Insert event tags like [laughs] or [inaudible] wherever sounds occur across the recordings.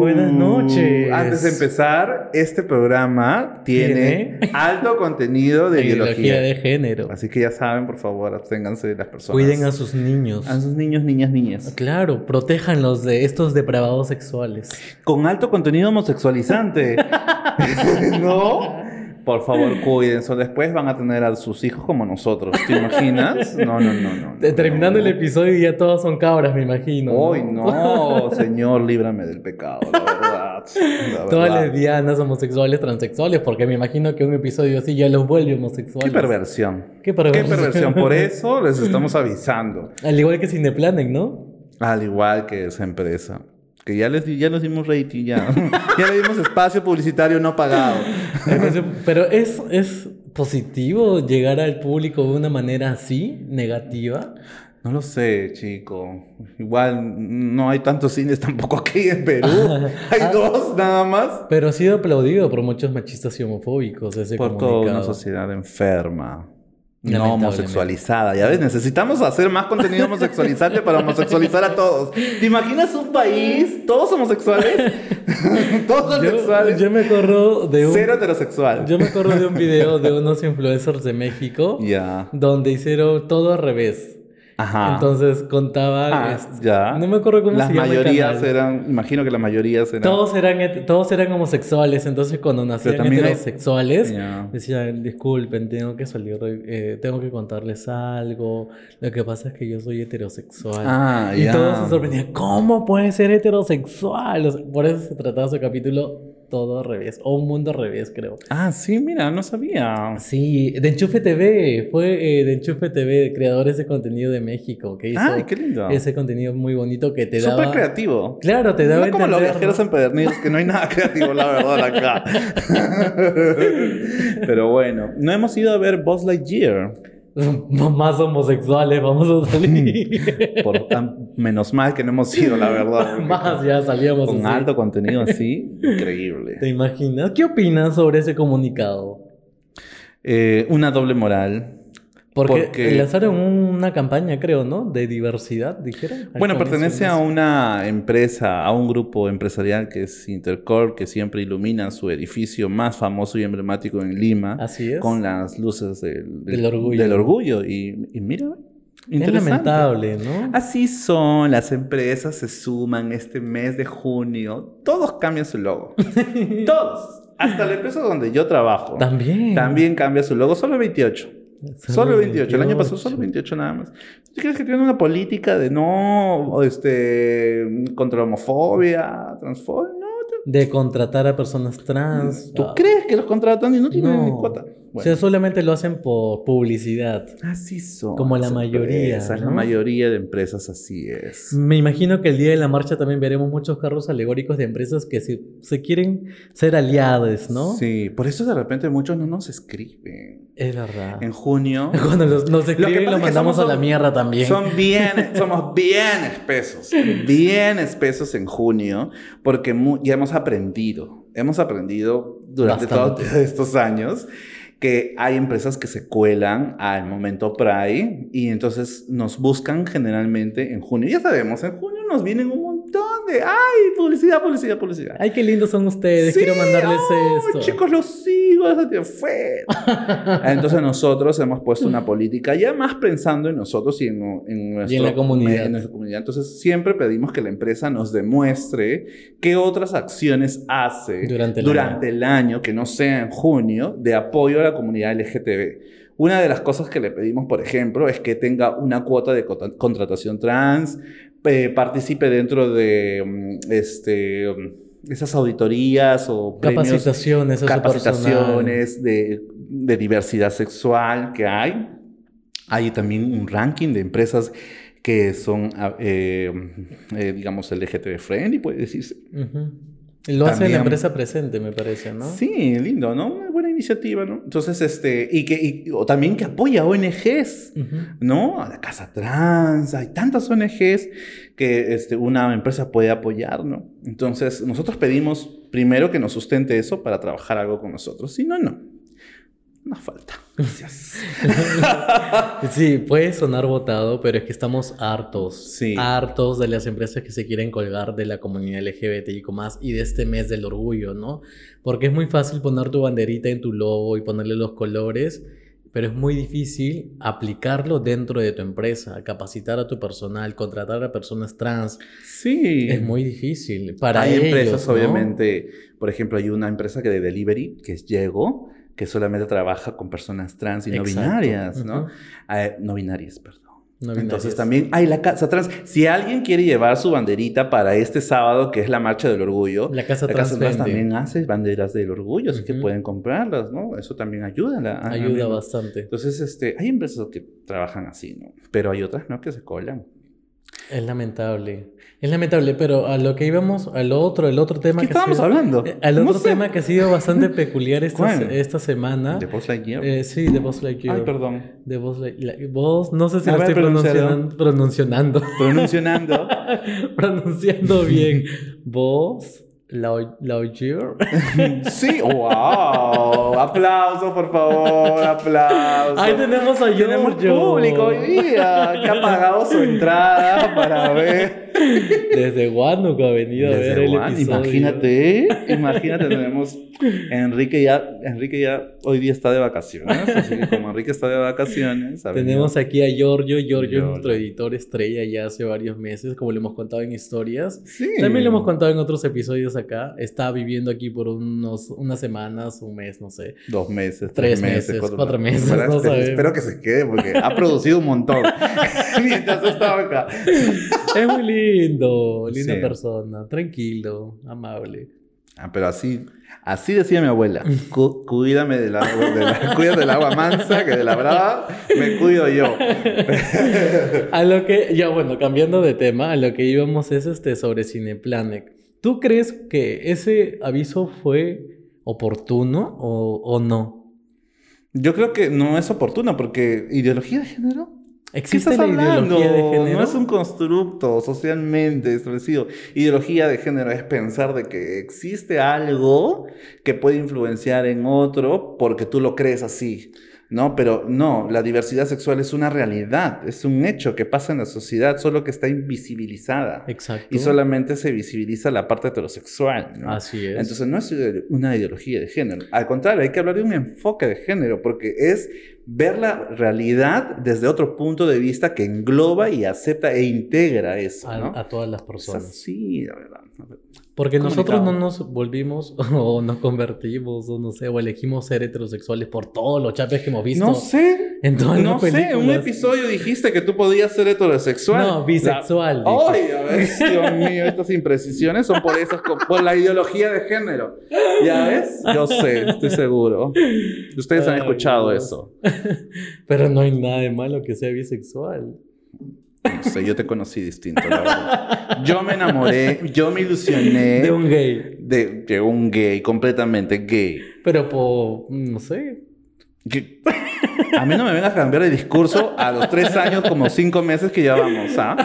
Buenas noches. Antes de empezar, este programa tiene, Tiene alto contenido de Ideología biología. de género. Así que ya saben, por favor, absténganse de las personas. Cuiden a sus niños. a sus niños, niñas, niñas. Claro, protéjanlos de estos depravados sexuales. Con alto contenido homosexualizante. [laughs] [laughs] ¿No? Por favor, [laughs] cuídense. Después van a tener a sus hijos como nosotros. ¿Te imaginas? [laughs] No, no, no, no. no, Terminando no. el episodio ya todos son cabras, me imagino. Hoy no, Señor, líbrame del pecado, la verdad. la [laughs] Todas verdad. lesbianas, homosexuales, transexuales, porque me imagino que un episodio así ya los vuelve homosexuales. Qué perversión. Qué perversión. Qué perversión. Por eso les estamos avisando. Al igual que Cineplanet, ¿no? Al igual que esa empresa. Que ya les, ya les dimos rating, ya. [laughs] ya le dimos espacio publicitario no pagado. Pero es, es positivo llegar al público de una manera así, negativa. No lo sé, chico. Igual no hay tantos cines tampoco aquí en Perú. [laughs] Hay Ah. dos nada más. Pero ha sido aplaudido por muchos machistas y homofóbicos ese Por toda comunicado. una sociedad enferma. No homosexualizada. Ya ves, necesitamos hacer más contenido homosexualizante para homosexualizar a todos. ¿Te imaginas un país? ¿Todos homosexuales? [laughs] ¿Todos homosexuales? yo me acuerdo de un, Cero heterosexual. yo me acuerdo de un video de unos influencers de México Ya. donde hicieron todo al revés. Ajá. Entonces contaban Ah, este, ya. no me acuerdo cómo Las se llama el mayorías eran, imagino que las mayorías eran. Todos eran, todos eran homosexuales, entonces cuando nacían también hay- heterosexuales, Ya. decían, disculpen, tengo que salir, eh, tengo que contarles algo, lo que pasa es que yo soy heterosexual. Ah, y todos se sorprendían, ¿cómo puede ser heterosexual? O sea, por eso se trataba su capítulo todo al revés, o un mundo al revés, creo. Ah, sí, mira, no sabía. Sí, de Enchufe TV, fue eh, de Enchufe TV, creadores de contenido de México, que hizo Ay, qué lindo. ese contenido muy bonito que te daba... Súper creativo. Claro, te daba No como los viajeros empedernidos, que no hay nada creativo, la verdad, acá. [laughs] Pero bueno, no hemos ido a ver Buzz Lightyear. [laughs] Más homosexuales, vamos a salir. [laughs] Por tan- menos mal que no hemos ido, la verdad. [laughs] Más ya salíamos Con así. alto contenido así, increíble. ¿Te imaginas? ¿Qué opinas sobre ese comunicado? Eh, una doble moral. Porque, Porque- lanzaron una campaña, creo, ¿no? De diversidad, dijeron. Bueno, pertenece a una empresa, a un grupo empresarial que es Intercorp, que siempre ilumina su edificio más famoso y emblemático en Lima, Así es. con las luces del, Del orgullo. del orgullo. Y, y mira, Es lamentable, ¿no? Así son, las empresas se suman este mes de junio, todos cambian su logo. [laughs] todos. Hasta la empresa donde yo trabajo. También. También cambia su logo, solo el 28. Solo el 28. El año pasado solo 28 nada más. ¿Tú crees que tienen una política de no, este, contra la homofobia, transfobia? No. te- De contratar a personas trans. ¿Tú Ah, crees que los contratan y no tienen No. ni cuota? O sea, solamente lo hacen por publicidad. así son. como la mayoría, empresas, La ¿no? mayoría de empresas así es. Me imagino que el día de la marcha también veremos muchos carros alegóricos de empresas que se, se quieren ser aliados, ¿no? Sí, por eso de repente muchos no nos escriben. Es verdad. En junio. [laughs] Cuando los- nos Lo escriben, lo, que mandamos somos- a la mierda también. Son [laughs] bien, somos bien espesos, bien espesos en junio, porque ya hemos aprendido, hemos aprendido durante Bastante. todos estos años que hay empresas que se cuelan al momento Pride y entonces nos buscan generalmente en junio. Ya sabemos, en junio nos vienen un montón de, ay, publicidad, publicidad, publicidad. Ay, qué lindos son ustedes. Sí, Quiero mandarles oh, esto. Chicos, los de afuera. [laughs] Entonces nosotros hemos puesto una política ya más pensando en nosotros y en, en nuestro- la comunidad. en nuestra comunidad. Entonces siempre pedimos que la empresa nos demuestre qué otras acciones hace Durante el durante el año, que no sea en junio, de apoyo a la comunidad LGTB. Una de las cosas que le pedimos, por ejemplo, es que tenga una cuota de contratación trans, eh, participe dentro de mm, este, mm, esas auditorías o premios, Capacitaciones, capacitaciones de, de diversidad sexual que hay. Hay también un ranking de empresas que son, ah, eh, eh, digamos, LGTB friendly, puede decirse. Lo hace También- la empresa presente, me parece, ¿no? Sí, lindo, ¿no? Iniciativa, ¿no? Entonces, este, y que, y- o también que apoya ONGs. ¿no? A la Casa Trans, hay tantas ONGs que este, una empresa puede apoyar, ¿no? Entonces, nosotros pedimos primero que nos sustente eso para trabajar algo con nosotros, si no, no. No falta. Gracias. [laughs] Sí, puede sonar votado, pero es que estamos hartos. Sí. Hartos de las empresas que se quieren colgar de la comunidad LGBTIQ y de este mes del orgullo, ¿no? Porque es muy fácil poner tu banderita en tu logo y ponerle los colores, pero es muy difícil aplicarlo dentro de tu empresa, capacitar a tu personal, contratar a personas trans. Sí. Es muy difícil. Para hay ellos, empresas, ¿no? obviamente, por ejemplo, hay una empresa que de delivery, que es Llego, que solamente trabaja con personas trans y no Exacto. binarias, ¿no? Eh, no binarias, perdón. No Entonces también hay la casa trans. Si alguien quiere llevar su banderita para este sábado, que es la marcha del orgullo, La casa la casa trans también hace banderas del orgullo, así que pueden comprarlas, ¿no? Eso también ayuda. a la- a- a ayuda bastante. Entonces, este, hay empresas que trabajan así, ¿no? Pero hay otras, ¿no? Que se colan. Es lamentable. Es lamentable, pero a lo que íbamos, al otro, el otro tema ¿Qué que ha estábamos sido- hablando? eh, Al No otro sé. tema que ha sido bastante peculiar esta, esta semana. ¿De Buzz Lightyear? Eh, sí, de Buzz Lightyear. Ay, perdón. De Buzz Lightyear. Buzz, no sé si A lo estoy pronunciando, pronunciando, Pronunciando. [laughs] [laughs] pronunciando bien. [laughs] Lau- Lightyear. sí, wow. Aplauso, por favor, aplauso. Ahí tenemos a Tenemos público hoy día que ha pagado su entrada para ver. Desde Huánuco ha venido a ver Desde el episodio. imagínate, imagínate, tenemos Enrique ya, Enrique ya hoy día está de vacaciones, así que como Enrique está de vacaciones, Tenemos venido- aquí a Giorgio. Giorgio es nuestro editor estrella ya hace varios meses, como le hemos contado en historias. Sí. También lo hemos contado en otros episodios acá. Está viviendo aquí por unos, unas semanas, un mes, no sé. Dos meses, Tres tres, meses, meses, cuatro meses, Espera, no. Espero que se quede porque ha producido un montón [laughs] [laughs] mientras estaba acá. Es muy lindo, linda Sí. persona, tranquilo, amable. Ah, pero así, así decía mi abuela. [laughs] Cu- cuídame del agua, de la, [laughs] cuídate del agua mansa, que de la brava me cuido yo. [laughs] A lo que, ya bueno, cambiando de tema, a lo que íbamos es este sobre Cineplanet. ¿Tú crees que ese aviso fue oportuno o, o no? Yo creo que no es oportuno porque ideología de género. ¿Qué ¿Existe estás la hablando? ideología de género? No es un constructo socialmente establecido. Ideología de género es pensar de que existe algo que puede influenciar en otro porque tú lo crees así. No, pero no, la diversidad sexual es una realidad, es un hecho que pasa en la sociedad, solo que está invisibilizada. Exacto. Y solamente se visibiliza la parte heterosexual. ¿no? Así es. Entonces no es una ideología de género. Al contrario, hay que hablar de un enfoque de género, porque es ver la realidad desde otro punto de vista que engloba y acepta e integra eso. a, ¿no? a todas las personas. así, la verdad. Porque nosotros no nos volvimos [laughs] o nos convertimos o no sé, o elegimos ser heterosexuales por todos los chapes que hemos visto. No sé. en todas No las sé, en un episodio dijiste que tú podías ser heterosexual. No, bisexual, La-. Ay, a ver, [laughs] Dios mío, estas imprecisiones son por esas, por la ideología de género. ¿Ya ves? Yo sé, estoy seguro. Ustedes han escuchado Dios. eso. [laughs] Pero no hay nada de malo que sea bisexual. No sé, yo te conocí distinto, la verdad. Yo me enamoré, yo me ilusioné [laughs] De un gay. de, de un gay, completamente gay. Pero por, no sé. A mí no me vengas a cambiar de discurso a los tres años, como cinco meses que llevamos, ¿ah?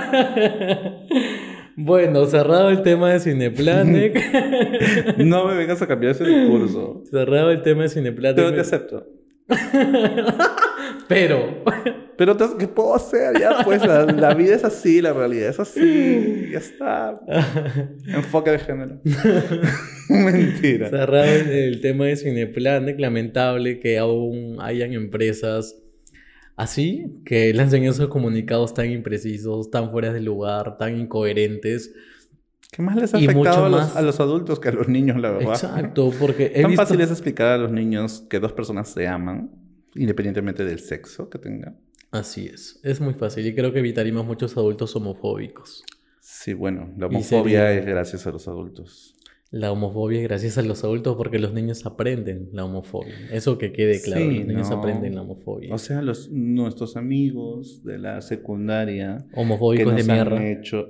Bueno, cerrado el tema de Cineplanet. [laughs] No me vengas a cambiar ese discurso. cerrado el tema de Cineplanet. Pero te acepto. [laughs] Pero. Pero ¿qué puedo hacer? Ya, pues la, la vida es así, la realidad es así. Ya está. [laughs] Enfoque de género. [laughs] Mentira. Cerrado el, el tema de Cineplanet, lamentable que aún hayan empresas así que lancen esos comunicados tan imprecisos, tan fuera de lugar, tan incoherentes. ¿Qué más les ha afectado a los, más- a los adultos que a los niños, la verdad? Exacto, porque [laughs] he Tan visto... fácil es explicar a los niños que dos personas se aman, independientemente del sexo que tengan. Así es, es muy fácil y creo que evitaríamos muchos adultos homofóbicos. Sí, bueno, la homofobia es gracias a los adultos. La homofobia es gracias a los adultos porque los niños aprenden la homofobia. Eso que quede claro, Sí, los niños no. aprenden la homofobia. O sea, los, nuestros amigos de la secundaria que Homofóbicos de nos han hecho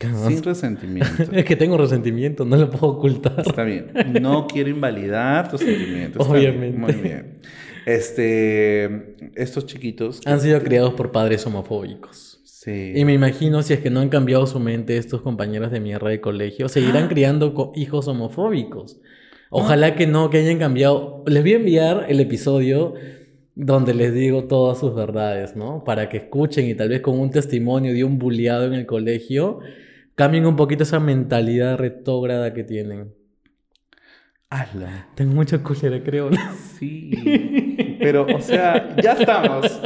sin resentimiento. [laughs] Es que tengo resentimiento, no lo puedo ocultar. Está bien. No quiero invalidar tus sentimientos. Bien, Obviamente. Muy bien. Este, estos chiquitos. Han sido criados por padres homofóbicos. Sí. Y me imagino si es que no han cambiado su mente estos compañeros de mierda de colegio, seguirán Ah. criando hijos homofóbicos. Ojalá que no, que hayan cambiado. Les voy a enviar el episodio donde les digo todas sus verdades, ¿no? Para que escuchen y tal vez con un testimonio de un bulleado en el colegio, cambien un poquito esa mentalidad retrógrada que tienen. Hazlo. Tengo mucha cólera, creo. Sí. Pero, o sea, ya estamos.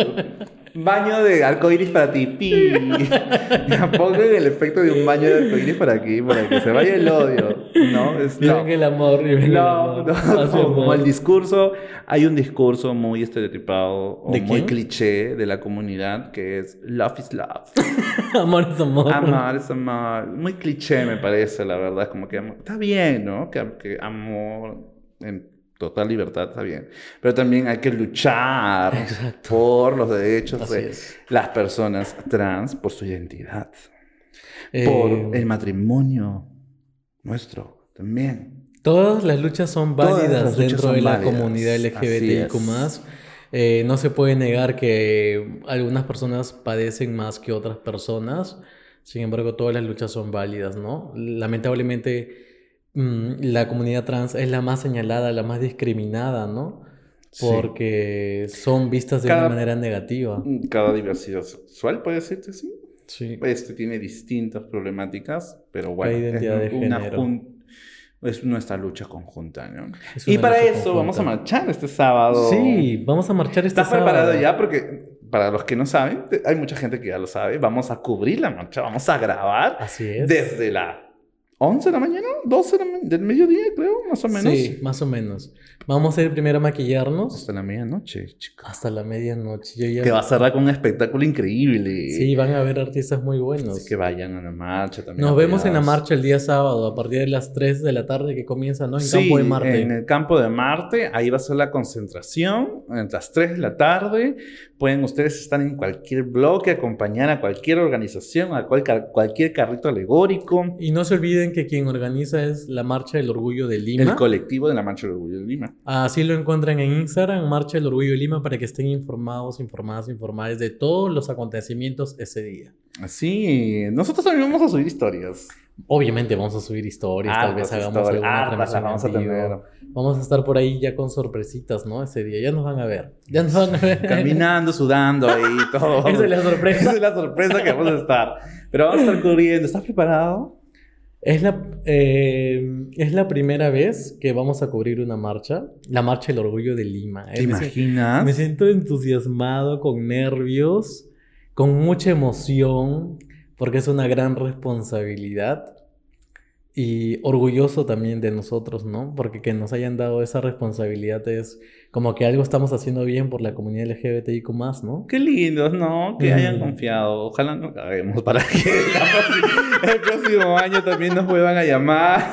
Baño de arcoíris para ti. ¡Pi! [laughs] Pongan el efecto de un baño de arcoíris para aquí, para que se vaya el odio. ¿No? Es love. el amor, viven el No, amor. no, Hacia como, como amor. el discurso, hay un discurso muy estereotipado o ¿De muy quién? cliché de la comunidad que es love is love. [laughs] amor es amor. Amar es amar. Muy cliché me parece, la verdad. Como que amor- está bien, ¿no? Que, que amor en total libertad está bien. Pero también hay que luchar Exacto. por los derechos Así de es. las personas trans, por su identidad, Eh, por el matrimonio nuestro también. Todas las luchas son válidas luchas dentro son de la válidas, comunidad LGBTIQ+. Eh, no se puede negar que algunas personas padecen más que otras personas. Sin embargo, todas las luchas son válidas, ¿no? Lamentablemente, la comunidad trans es la más señalada, la más discriminada, ¿no? Sí. Porque son vistas de Cada- una manera negativa. Cada diversidad sexual, puede decirte así. Sí. Este tiene distintas problemáticas, pero bueno, identidad es, de una género. jun- es nuestra lucha conjunta, ¿no? Es Y para eso vamos a marchar este sábado. Sí, vamos a marchar este ¿Estás preparado sábado. ya? Porque para los que no saben, hay mucha gente que ya lo sabe, vamos a cubrir la marcha, vamos a grabar Así es. desde la 11 de la mañana, 12 de la ma- del mediodía, creo, más o menos. Sí, más o menos. Vamos a ir primero a maquillarnos Hasta la medianoche, chicos. hasta la medianoche. Yo ya... Que va a cerrar con un espectáculo increíble. Sí, van a ver artistas muy buenos. Así que vayan a la marcha también. Nos vemos en la marcha el día sábado a partir de las 3 de la tarde que comienza, ¿no? En sí, Campo de Marte. en el campo de Marte, ahí va a ser la concentración, a las 3 de la tarde. Pueden ustedes estar en cualquier bloque, acompañar a cualquier organización, a cual- cualquier carrito alegórico. Y no se olviden que quien organiza es la Marcha del Orgullo de Lima. El colectivo de la Marcha del Orgullo de Lima. Así lo encuentran en Instagram, Marcha del Orgullo de Lima, para que estén informados, informadas, informadas de todos los acontecimientos ese día. Así, nosotros también vamos a subir historias. Obviamente vamos a subir historias, tal vez Hartas hagamos alguna las transmisión vamos a tener. Vamos a estar por ahí ya con sorpresitas, ¿no? Ese día. Ya nos van a ver. Ya nos van a ver. [laughs] Caminando, sudando ahí, [laughs] todo. Esa es la sorpresa. Esa es la sorpresa que vamos a estar. Pero vamos a estar corriendo. ¿Estás preparado? Es la, eh, es la primera vez que vamos a cubrir una marcha, la Marcha del Orgullo de Lima. ¿Te Eh, si- imaginas? me siento entusiasmado, con nervios, con mucha emoción, porque es una gran responsabilidad y orgulloso también de nosotros, ¿no? Porque que nos hayan dado esa responsabilidad es como que algo estamos haciendo bien por la comunidad LGBTIQ+, ¿no? Qué lindos, ¿no? Que Mm. hayan confiado. Ojalá no caguemos para que [laughs] el próximo año también nos vuelvan a llamar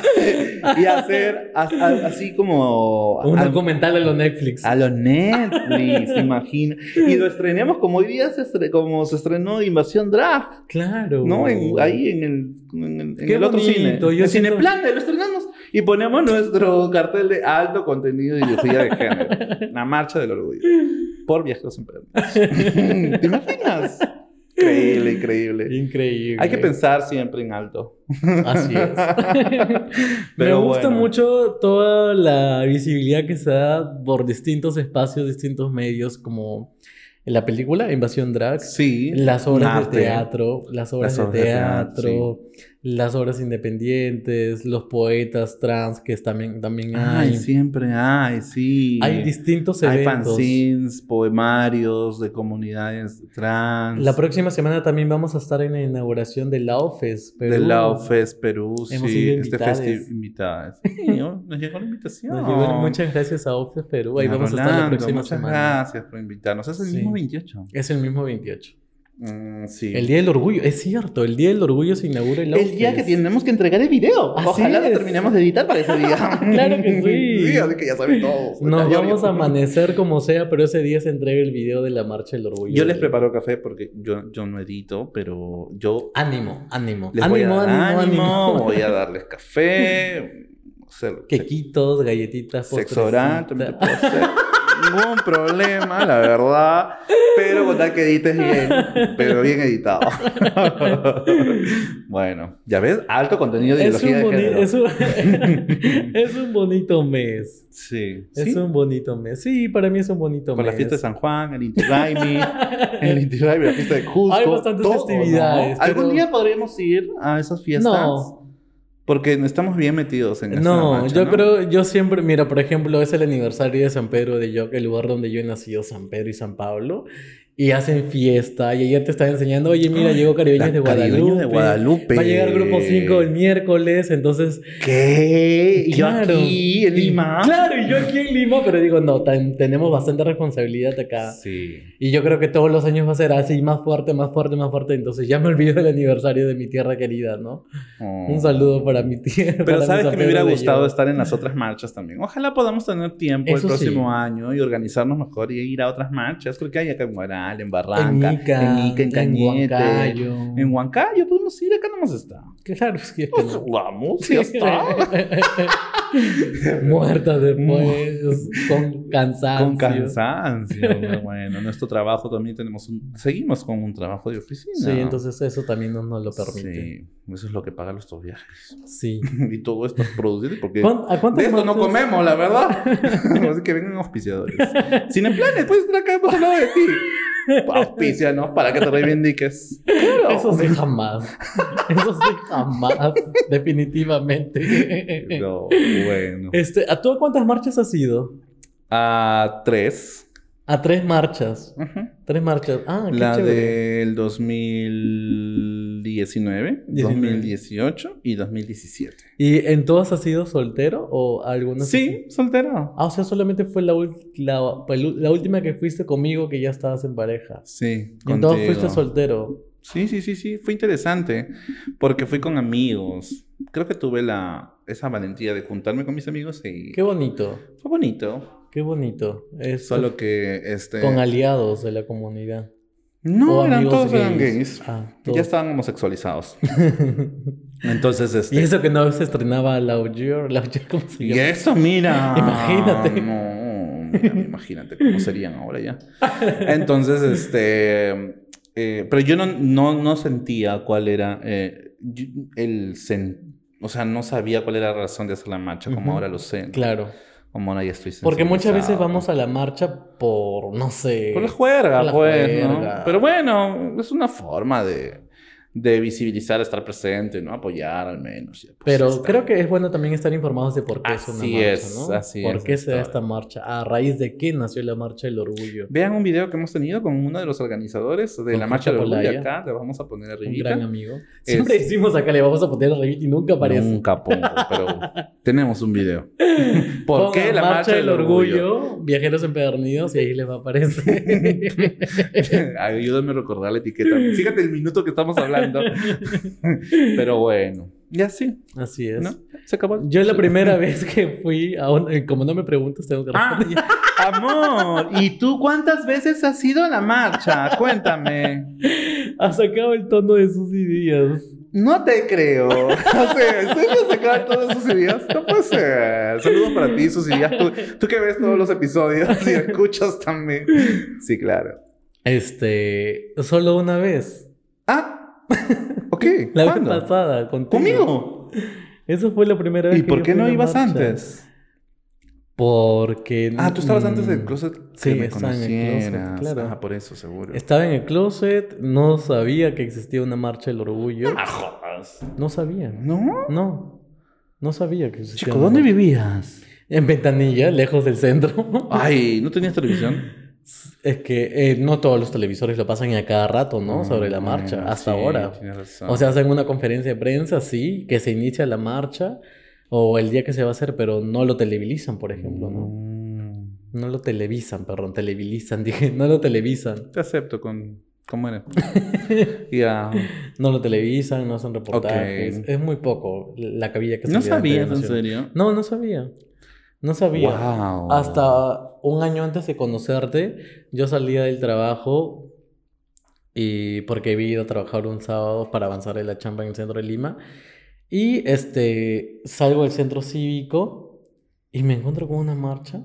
y hacer as- a- así como Un a, documental de los Netflix. a lo Netflix, ¿te imaginas? Y lo estrenemos como hoy día se, estre- como se estrenó Invasión Drag, Claro. ¿no? En- ahí en el, en el, en Qué el otro bonito, cine. yo en siento- Cineplan, lo estrenamos. Y ponemos nuestro cartel de alto contenido y ideología de género. La marcha del orgullo. Por viajeros emprendedores. [laughs] ¿Te imaginas? Increíble, increíble. Increíble. Hay que pensar siempre en alto. Así es. [laughs] Me gusta bueno. mucho toda la visibilidad que se da por distintos espacios, distintos medios, como en la película Invasión Drag, Sí. las obras de teatro, las obras, Las obras de de teatro, teatro, las obras independientes, los poetas trans que también, también hay. Ay, siempre hay, sí. Hay distintos Hay eventos. fanzines, poemarios de comunidades trans. La próxima semana también vamos a estar en la inauguración de la OFES. Perú. De la Fest Perú, Hemos sí. sido Este festival invitadas. Sí, ¿no? [laughs] nos llegó la invitación. Nos llegó- muchas gracias a OFES Perú. Ahí vamos a estar la próxima muchas semana. gracias por invitarnos. Es el Sí. mismo 28. Es el mismo 28. Mm, sí. El Día del Orgullo, es cierto, el Día del Orgullo se inaugura en la El día que tenemos que entregar el video. Así Ojalá lo terminemos de editar para ese día. [laughs] Claro que sí. [laughs] Sí, así que ya saben todos. Nos vamos a amanecer como sea, pero ese día se entrega el video de la Marcha del Orgullo. Yo les preparo café porque yo, yo no edito, pero yo Ánimo, ánimo. les ánimo, voy a dar ánimo, ánimo, voy a darles café, [laughs] Quequitos, galletitas, sexo oral, también te puedo hacer. Ningún problema, la verdad. Pero con tal que edites bien, pero bien editado. [laughs] bueno, ya ves, alto contenido de Es ideología un, de género. es, un, [laughs] es un bonito mes. Sí. Es ¿Sí? un bonito mes. Sí, para mí es un bonito Por mes. la fiesta de San Juan, el Inti Raimi, [laughs] el Inti Raimi, la fiesta de Cusco. Hay bastantes todo, festividades, ¿no? ¿Algún día podríamos ir a esas fiestas? No. Porque estamos bien metidos en esa No, yo ¿no? creo, yo siempre, mira, por ejemplo, es el aniversario de San Pedro de Yoc, el lugar donde yo he nacido, San Pedro y San Pablo, y hacen fiesta, y ella te está enseñando, oye, mira, llegó Caribeños de Guadalupe, Caribeños de Guadalupe. va a llegar Grupo 5 el miércoles, entonces... ¿Qué? ¿Y yo Claro. aquí en Lima? Claro, y yo aquí en Lima, pero digo, no, tan- tenemos bastante responsabilidad acá. Sí. Y yo creo que todos los años va a ser así, más fuerte, más fuerte, más fuerte. Entonces ya me olvido del aniversario de mi tierra querida, ¿no? Oh. Un saludo para mi tierra. Pero sabes que me hubiera gustado estar en las otras marchas también. Ojalá podamos tener tiempo Eso el próximo sí. año y organizarnos mejor y ir a otras marchas. Creo que hay acá en En Barranca, En Ica, en, Ica, en Cañete, Huancayo. en Huancayo. Podemos ir, acá no hemos Claro, es que... Pues vamos, ya está. [laughs] Muerta después, con cansancio. Con cansancio. bueno, nuestro trabajo también tenemos un... Seguimos con un trabajo de oficina. Sí, entonces eso también no nos lo permite. Sí, eso es lo que paga nuestros viajes. Sí. [laughs] y todo esto es producido porque... ¿Cuán- ¿A cuántas De esto no comemos, la verdad. [laughs] Así que vengan auspiciadores. Sin planes, puedes estar acá, hemos hablado de ti. Auspicianos para que te reivindiques. Claro. Eso sí jamás. Eso sí jamás. [laughs] Definitivamente. No, bueno. Este, ¿A tú a cuántas marchas has ido? A tres. A tres marchas. Tres marchas. Ah, qué La chévere. del 2019, 19. 2018 y 2017. ¿Y en todas has sido soltero o algunas? Sí, soltero. Ah, o sea, solamente fue la, ul- la, la última que fuiste conmigo que ya estabas en pareja. Sí, Y en todas fuiste soltero. Sí, sí, sí, sí, fue interesante porque fui con amigos. Creo que tuve la esa valentía de juntarme con mis amigos y Qué bonito. fue bonito. Qué bonito. Es Solo que este con aliados de la comunidad. no eran todos eran gays. gays. Ah, Ya estaban homosexualizados. [laughs] Entonces este Y eso que no se estrenaba Laugier, Laugier, ¿cómo se y llama? eso, mira. Imagínate. No, mira, imagínate cómo serían ahora ya. Entonces, este. Eh, pero yo no, no, no sentía cuál era eh, el. sen- o sea, no sabía cuál era la razón de hacer la marcha, como ahora lo sé. Claro. Como ahora ya estoy Porque muchas veces vamos a la marcha por, no sé. Por la juerga, Por la pues, ¿no? Pero bueno, es una forma de, de visibilizar, estar presente, ¿no? Apoyar al menos. pues, Pero está. creo que es bueno también estar informados de por qué es una Así marcha, es, ¿no? así ¿Por es, qué se da esta marcha? ¿A raíz de qué nació la marcha del orgullo? Vean un video que hemos tenido con uno de los organizadores de Con la Marcha del Orgullo acá. Le vamos a poner Un arribita. gran amigo. Siempre Es- decimos acá, le vamos a poner arriba y nunca aparece. Nunca pongo, pero [laughs] tenemos un video. [laughs] ¿Por Pongan qué la Marcha del Orgullo? Viajeros empedernidos y ahí les va a aparecer. [laughs] Ayúdame a recordar la etiqueta. Fíjate el minuto que estamos hablando. [laughs] pero bueno, y así, Así es. ¿no? Se acabó. Yo la primera vez que fui a un... eh, Como no me preguntas, tengo que Ah. responder. [laughs] Amor, ¿y tú cuántas veces has ido a la marcha? Cuéntame. Ha sacado el tono de sus ideas. No te creo. O sea, ¿en serio sacar todos esos ideas? No puede ser. Saludos para ti, sus ideas. Tú, tú que ves todos los episodios y escuchas también. Sí, claro. Este... Solo una vez. Ah, [laughs] ok. La ¿Cuándo? vez pasada, contigo. ¿Conmigo? Eso fue la primera vez ¿Y que por qué no ibas marcha. antes? Porque... Ah, tú estabas antes del mm, closet sí, que me estaba en el closet, claro. Ah, por eso, seguro. Estaba en el closet, no sabía que existía una marcha del orgullo. Ah, jodas. No sabía. ¿No? No. No sabía que existía. Chico, ¿dónde vivías? En Ventanilla, lejos del centro. Ay, [laughs] ¿no tenías televisión? Es que eh, no todos los televisores lo pasan a cada rato, ¿no? Sobre la Mm, marcha, bueno, hasta sí, ahora. O sea, hacen una conferencia de prensa, sí, que se inicia la marcha, o el día que se va a hacer, pero no lo televisan, por ejemplo, ¿no? Mm. No lo televisan, perdón, televisan, [laughs] dije, no lo televisan. Te acepto con... ¿Cómo eres? [laughs] Ya. No lo televisan, no hacen reportajes. Es muy poco la cabilla que se ¿No sabías, en serio? No, no sabía. No sabía. Wow. Hasta un año antes de conocerte, yo salía del trabajo y porque había ido a trabajar un sábado para avanzar en la chamba en el centro de Lima. Y este, salgo del centro cívico y me encuentro con una marcha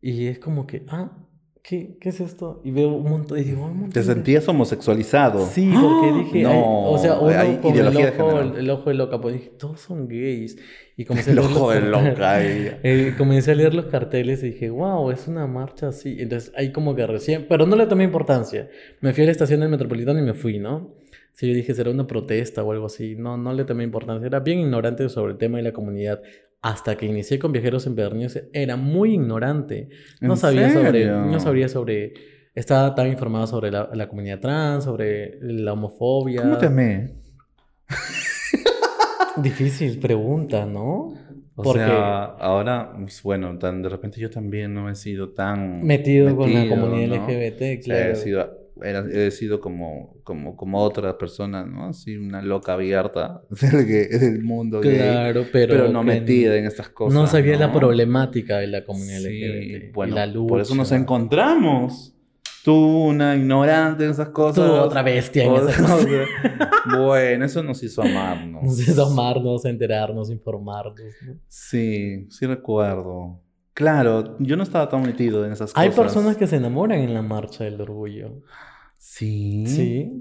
Y es como que, ah, ¿qué, qué es esto? Y veo un montón, y digo, un montón ¿Te de- sentías homosexualizado? Sí, porque dije, No, ay, o sea, uno hay con el de ojo, el, el ojo de loca, pues dije, todos son gays. Y [laughs] comencé El a leer ojo los de carteles- loca. [laughs] eh, comencé a leer los carteles y dije, wow, es una marcha así. Entonces ahí como que recién, pero no le tomé importancia. Me fui a la estación del Metropolitano y me fui, ¿no? Sí, yo dije, será una protesta o algo así. No, no le tomé importancia. Era bien ignorante sobre el tema de la comunidad. Hasta que inicié con Viajeros Empedernidos, era muy ignorante. No ¿En sabía sobre, no sabría sobre, estaba tan informado sobre la, la comunidad trans, sobre la homofobia. ¿Cómo te amé? [laughs] Difícil pregunta, ¿no? O Porque sea, ahora, pues, bueno, tan, de repente yo también no he sido tan... metido, con la comunidad ¿no? LGBT, O sea, claro. he sido, era- he sido como, como, como otra persona, ¿no? Así, una loca abierta [laughs] del, gay- del mundo gay. Claro, pero, Pero, no metida en estas cosas. No sabía la problemática de la comunidad Sí, LGBT. bueno, la lucha. por eso nos encontramos. Tú, una ignorante en esas Tú, cosas. otra bestia en Otra- esa cosa. bueno, eso nos hizo amarnos. Nos hizo amarnos, enterarnos, informarnos. ¿no? Sí, sí recuerdo. Claro, yo no estaba tan metido en esas Hay cosas. personas que se enamoran en la marcha del orgullo. Sí. Sí.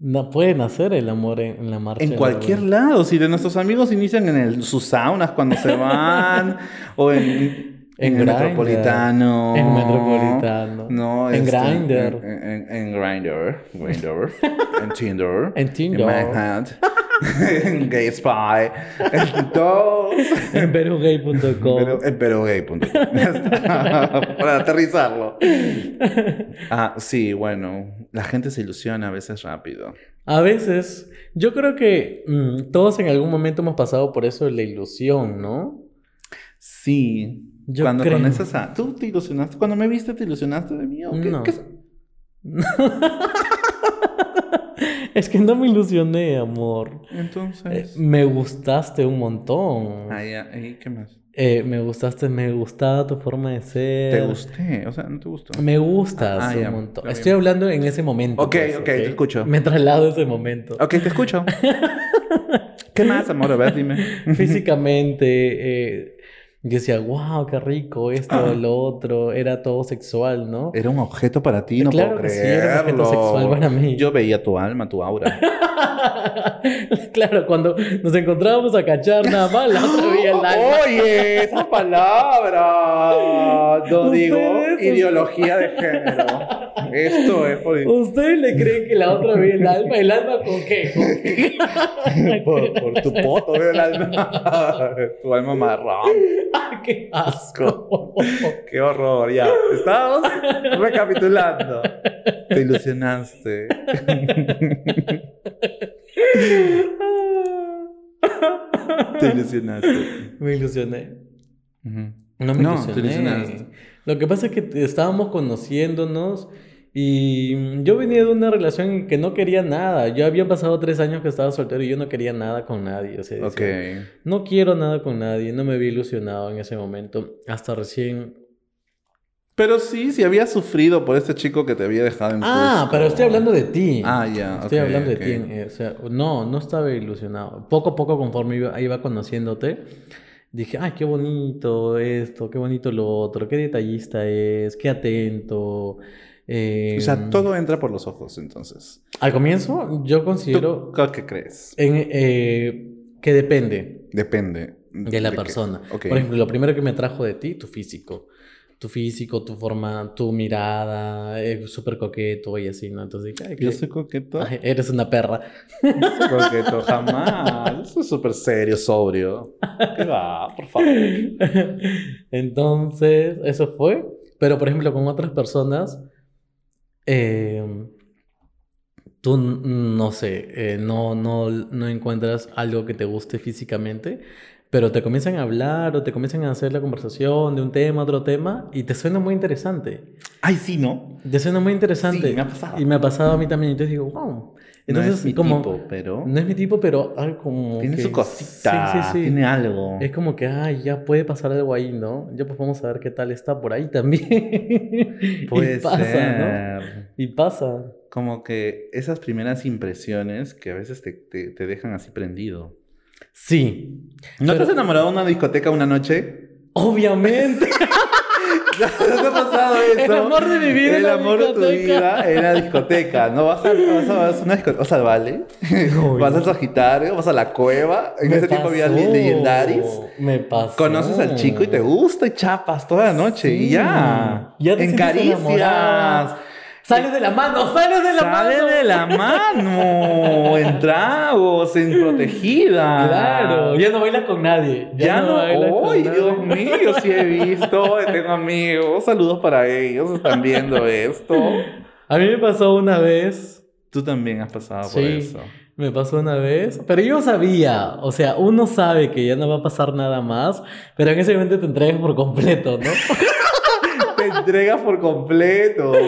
No pueden hacer el amor en, la marcha En cualquier lado, si de nuestros amigos inician en el, sus saunas cuando se van, [laughs] o en, En en el metropolitano. En Metropolitano. No, En este, Grindr. En, en, en Grindr. Grindr. en Tinder. [laughs] En Tinder. En Manhunt. [laughs] en Gay Spy. En todos. En perugay.com. En está. [laughs] Para aterrizarlo. Ah, sí, bueno. La gente se ilusiona a veces rápido. A veces, yo creo que mm, todos en algún momento hemos pasado por eso de la ilusión, ¿no? Sí. Yo cuando creo. conoces a... ¿Tú te ilusionaste? Cuando me viste, ¿te ilusionaste de mí? ¿O qué? No. ¿Qué [laughs] [laughs] es- que no me ilusioné, amor. Eh, Entonces... me gustaste un montón. Ah, ya. ¿Y qué más? Eh, me gustaste, me gustaba tu forma de ser. ¿Te gusté? O sea, ¿no te gustó? Me gustas Ah, ya, un montón. bien. Estoy hablando en ese momento. Ok, pues, ok, te escucho. Me traslado a ese momento. Ok, te escucho. [laughs] ¿Qué más, amor? A ver, dime. [laughs] Físicamente, eh, yo decía, wow, qué rico, esto, Ah. lo otro. Era todo sexual, ¿no? Era un objeto para ti, no Claro puedo que sí, era un objeto sexual para mí. Yo veía tu alma, tu aura. [laughs] [laughs] claro, cuando nos encontrábamos a cachar nada más, la otra veía el alma. Oye, esa palabra. No digo ideología de género. Esto es por, ¿Ustedes le creen que la otra veía el alma? ¿El alma con qué? ¿Con qué? [laughs] por, por tu poto, veo el alma. [laughs] tu alma marrón. ¡Qué asco! Qué horror, ya. Estamos recapitulando. Te ilusionaste. Te ilusionaste. Me ilusioné. No me No, ilusioné. te ilusionaste. Lo que pasa es que estábamos conociéndonos y mm, yo venía de una relación en que no quería nada. Yo había pasado tres años que estaba soltero y yo no quería nada con nadie. O sea, decía, Ok. no quiero nada con nadie. No me había ilusionado en ese momento. Hasta recién. Pero sí, sí habías sufrido por este chico que te había dejado en Ah, Cusco. pero estoy hablando de ti. Ah, ya. Estoy ok, hablando de ti. eh, o sea, no, no estaba ilusionado. Poco a poco, conforme iba, iba conociéndote, dije, ay, qué bonito esto, qué bonito lo otro, qué detallista es, qué atento. eh, O sea, todo entra por los ojos, entonces. Al comienzo, yo ¿Tú considero qué crees? en, eh, que depende Depende. de la qué. persona. Ok. Por ejemplo, lo primero que me atrajo de ti, tu físico. Tu físico, tu forma, tu mirada, eh, súper coqueto y así, ¿no? Entonces dije, ay, Yo soy coqueto. ay, eres una perra. No soy coqueto, jamás. Yo soy súper serio, sobrio. ¿Qué va? Por favor. [laughs] Entonces, eso fue. Pero, por ejemplo, con otras personas, eh, tú, no sé, eh, no, no, no encuentras algo que te guste físicamente, pero te comienzan a hablar o te comienzan a hacer la conversación de un tema, otro tema, y te suena muy interesante. Ay, sí, ¿no? Te suena muy interesante. Sí, me ha pasado. Y me ha pasado a mí también. Entonces digo, wow. Entonces, no es mi como, tipo, pero no es mi tipo, pero algo como. tiene que- su cosita, Sí, sí, sí. tiene algo. Es como que, ay, ya puede pasar algo ahí, ¿no? Ya pues vamos a ver qué tal está por ahí también. [laughs] Puede y pasa, ¿no? Y pasa. Como que esas primeras impresiones que a veces te, te- te dejan así prendido. Sí. ¿No te Pero- has enamorado de una discoteca una noche? Obviamente. [laughs] ¿No te ha pasado eso? El amor de mi vida El amor de tu vida en la discoteca. ¿No? Vas a, vas a, vas a una discoteca. Vas al Vale. vas al Sagitario. Vas a la cueva. En Me ese tiempo había pasó, le- legendaris. Me pasó. Conoces al chico y te gusta y chapas toda la noche. Sí. Y ya. Ya te en sientes caricias. enamorada. Sale de la mano, sale de la Sale mano. de la mano. en tragos, en protegida. Claro, ya no baila con nadie. Ya, no. baila con ¡Ay, nadie. Dios mío! Sí he visto. Tengo amigos. Saludos para ellos. Están viendo esto. A mí me pasó una vez. Tú también has pasado por Sí. eso. Me pasó una vez, pero yo sabía, o sea, uno sabe que ya no va a pasar nada más, pero en ese momento te entregas por completo, ¿no? [laughs] Entregas por completo. [laughs]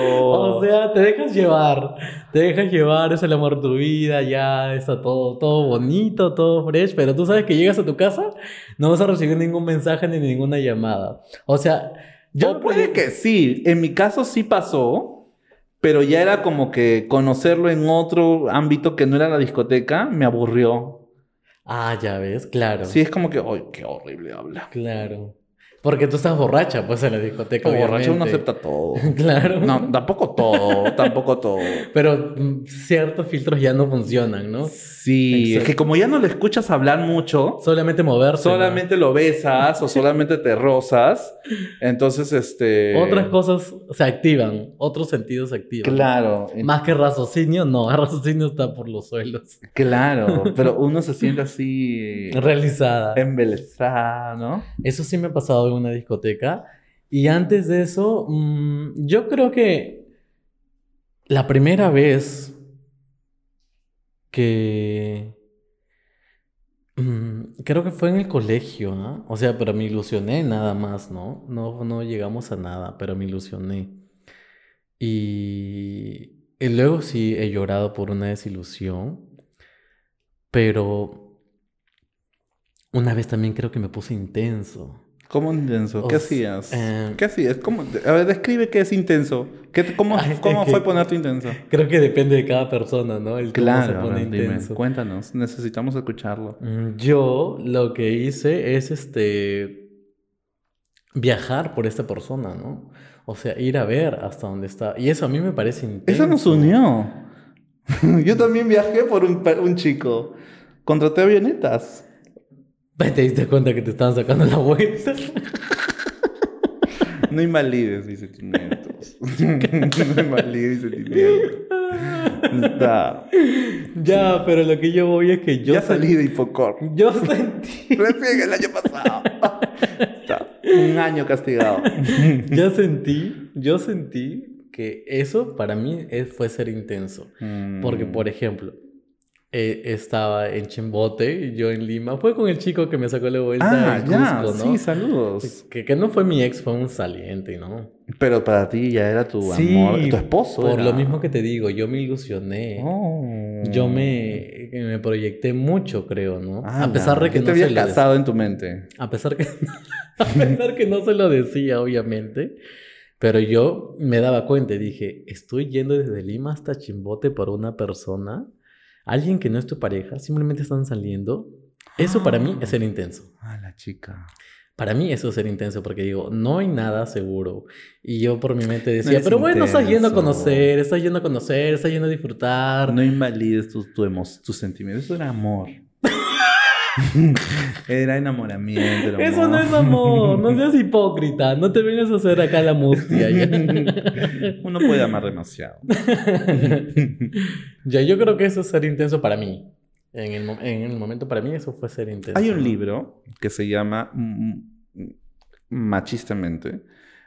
O sea, te dejas llevar, te dejas llevar, es el amor de tu vida, ya está todo, todo bonito, todo fresh, pero tú sabes que llegas a tu casa, no vas a recibir ningún mensaje ni ninguna llamada. O sea, yo... O puede que sí. En mi caso sí pasó, pero ya era como que conocerlo en otro ámbito que no era la discoteca me aburrió. Ah, ya ves, claro. Sí, es como que, ¡ay, qué horrible habla! Claro. Porque tú estás borracha, pues, en la discoteca, Como borracho uno acepta todo. [laughs] Claro. No, tampoco todo, tampoco todo. Pero ciertos filtros ya no funcionan, ¿no? Sí, es que como ya no le escuchas hablar mucho, Solamente moverse. solamente lo besas o solamente te rozas, entonces este... Otras cosas se activan, otros sentidos se activan. Claro, Más que raciocinio, no, el [laughs] raciocinio está por los suelos. claro, [laughs] pero uno se siente así Realizada. embelesada, ¿no? Eso sí me ha pasado una discoteca. Y antes de eso, mm, yo creo que la primera vez que... mm, creo que fue en el colegio. O sea, pero me ilusioné nada más, ¿no? No, no llegamos a nada, pero me ilusioné. Y, y luego sí he llorado por una desilusión, pero una vez también creo que me puse intenso. ¿Cómo intenso? ¿Qué hacías? eh, ¿Qué hacías? ¿Cómo? A ver, describe qué es intenso. ¿Qué, ¿Cómo, [laughs] cómo fue ponerte intenso? Creo que depende de cada persona, ¿no? El cómo Claro, a pone ver, dime, intenso. cuéntanos, necesitamos escucharlo. Mm, Yo lo que hice es este viajar por esta persona, ¿no? O sea, ir a ver hasta dónde está. Y eso a mí me parece intenso. Eso nos unió. [laughs] Yo también viajé por un, un chico. Contraté avionetas. ¿Te diste cuenta que te estaban sacando la vuelta? No invalides mis sentimientos. [laughs] no invalides mis sentimientos. Está. ya, pero lo que yo voy es que yo ya salí de Hipocor. Yo sentí, Recién el año pasado. Está. Un año castigado. yo sentí, yo sentí que eso para mí es- fue ser intenso. Porque, Mm. por ejemplo, eh, estaba en Chimbote y yo en Lima. Fue con el chico que me sacó la vuelta Ah, en ya, Cusco, ¿no? sí, saludos. Que, que no fue mi ex, fue un saliente, ¿no? Pero para ti ya era tu Sí, amor, tu esposo. Por era. lo mismo que te digo, yo me ilusioné. Oh. Yo me, me proyecté mucho, creo, ¿no? Ah, a pesar de que no te se habías lo decía. casado en tu mente. A pesar que, [laughs] a [laughs] pesar que no se lo decía, obviamente. Pero yo me daba cuenta y dije, estoy yendo desde Lima hasta Chimbote por una persona, alguien que no es tu pareja, simplemente están saliendo. Eso para mí es ser intenso. Ah, la chica. Para mí eso es ser intenso porque digo, no hay nada seguro. Y yo por mi mente decía, pero bueno, estás yendo a conocer, estás yendo a conocer, estás yendo a disfrutar. No invalides tus tu tus sentimientos. Eso era amor. Era enamoramiento. era Eso no es amor, no seas hipócrita, no te vengas a hacer acá la mustia. [laughs] Uno puede amar demasiado. ya, yo creo que eso es ser intenso para mí. En el, mo- en el momento para mí eso fue ser intenso. Hay un libro que se llama mm, mm, Machistamente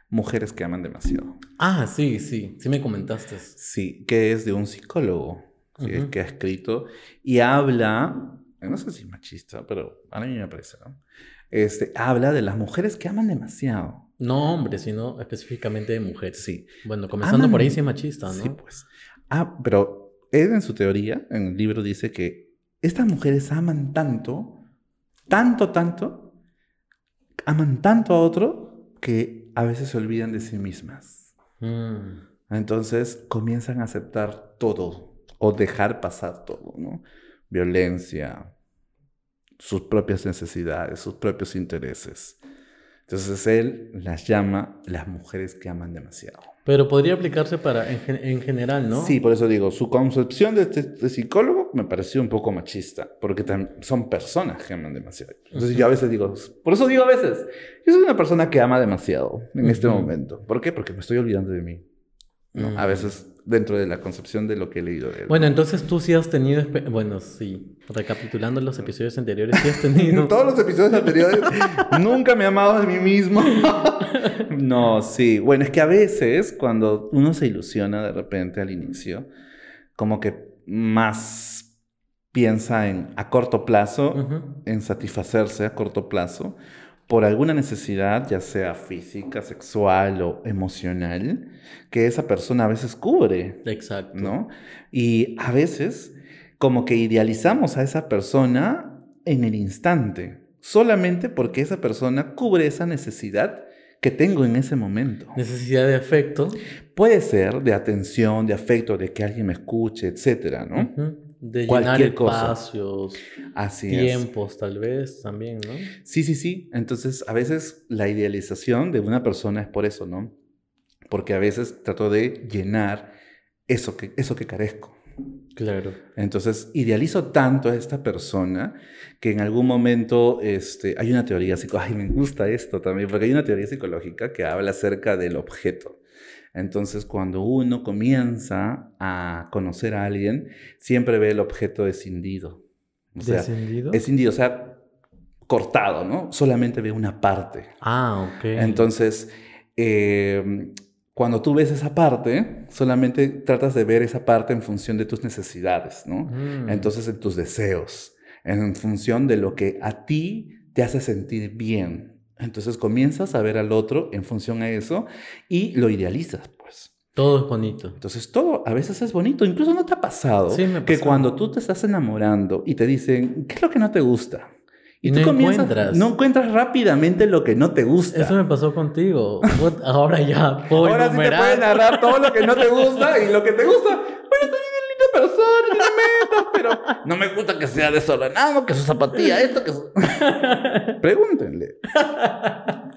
Mujeres que aman demasiado. Ah, sí, sí, sí me comentaste. Sí, que es de un psicólogo que ha escrito y habla, no sé si machista, pero a mí me parece, ¿no? Este, habla de las mujeres que aman demasiado. No hombres, sino específicamente de mujeres. Sí, Bueno, comenzando Aman- por ahí sí es machista, ¿no? sí, pues. Ah, pero él en su teoría, en el libro, dice que estas mujeres aman tanto, tanto, tanto, aman tanto a otro que a veces se olvidan de sí mismas. Mm. Entonces comienzan a aceptar todo o dejar pasar todo, ¿no? Violencia, sus propias necesidades, sus propios intereses. Entonces él las llama las mujeres que aman demasiado. Pero podría aplicarse para en, gen- en general, ¿no? Sí, por eso digo, su concepción de este, este psicólogo me pareció un poco machista, porque son personas que aman demasiado. Entonces Ujú. yo a veces digo, por eso digo a veces, yo soy una persona que ama demasiado en este momento. ¿Por qué? Porque me estoy olvidando de mí. ¿no? A veces dentro de la concepción de lo que he leído de él. Bueno, entonces tú sí has tenido... Bueno, sí. Recapitulando los episodios anteriores, sí has tenido... En [laughs] todos los episodios anteriores, [laughs] nunca me he amado de mí mismo. [laughs] no, sí. Bueno, es que a veces cuando uno se ilusiona de repente al inicio, como que más piensa en a corto plazo, en satisfacerse a corto plazo por alguna necesidad, ya sea física, sexual o emocional, que esa persona a veces cubre. Exacto. ¿no? Y a veces como que idealizamos a esa persona en el instante, solamente porque esa persona cubre esa necesidad que tengo en ese momento. Necesidad de afecto. Puede ser de atención, de afecto, de que alguien me escuche, etcétera, ¿no? Ujú. De llenar Cualquier cosa. espacios, Así es. tiempos, tal vez, también, ¿no? Sí, sí, sí. Entonces, a veces la idealización de una persona es por eso, ¿no? Porque a veces trato de llenar eso que, eso que carezco. Claro. Entonces, idealizo tanto a esta persona que en algún momento este, hay una teoría psicológica, ay, me gusta esto también, porque hay una teoría psicológica que habla acerca del objeto. Entonces, cuando uno comienza a conocer a alguien, siempre ve el objeto escindido. O sea, ¿Descendido? escindido, o sea, cortado, ¿no? Solamente ve una parte. Ah, ok. Entonces, eh, cuando tú ves esa parte, solamente tratas de ver esa parte en función de tus necesidades, ¿no? Mm. Entonces, en tus deseos, en función de lo que a ti te hace sentir bien. Entonces, comienzas a ver al otro en función a eso y lo idealizas, pues. Todo es bonito. Entonces, todo a veces es bonito. Incluso no te ha pasado Sí, me que cuando tú te estás enamorando y te dicen, ¿qué es lo que no te gusta? Y No tú comienzas, encuentras. no encuentras rápidamente lo que no te gusta. Eso me pasó contigo. Ahora ya [laughs] puedo Ahora sí te enumerar. puedes narrar todo lo que no te gusta y lo que te gusta. Bueno, persona, no metas, pero no me gusta que sea desordenado, que su zapatilla, esto, que su... [laughs] Pregúntenle.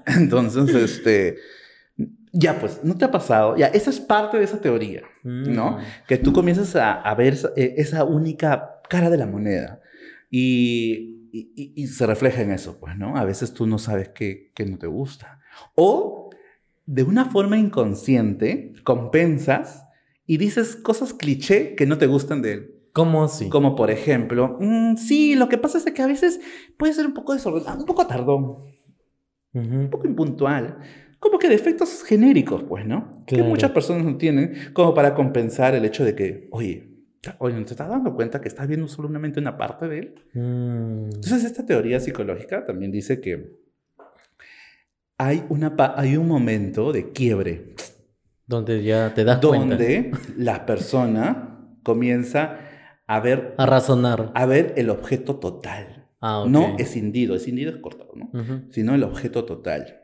Entonces, este... Ya, pues, ¿no te ha pasado? Ya, esa es parte de esa teoría, ¿no? Mm. Que tú comienzas a, a ver esa, eh, esa única cara de la moneda y, y- y- se refleja en eso, pues, ¿no? A veces tú no sabes qué, qué no te gusta. O de una forma inconsciente compensas y dices cosas cliché que no te gustan de él. ¿Cómo así? Como por ejemplo, "Mm, sí, lo que pasa es que a veces puede ser un poco desordenado, un poco tardón, Ujú. un poco impuntual. Como que defectos genéricos, pues, ¿no? Que Claro. muchas personas no tienen, como para compensar el hecho de que, oye, oye, ¿no te estás dando cuenta que estás viendo solamente una parte de él? Mm. Entonces, esta teoría psicológica también dice que hay, una, hay un momento de quiebre Donde ya te das cuenta. donde la persona comienza a ver, A razonar. a ver el objeto total. Ah. No escindido, escindido es cortado, ¿no? Sino el objeto total.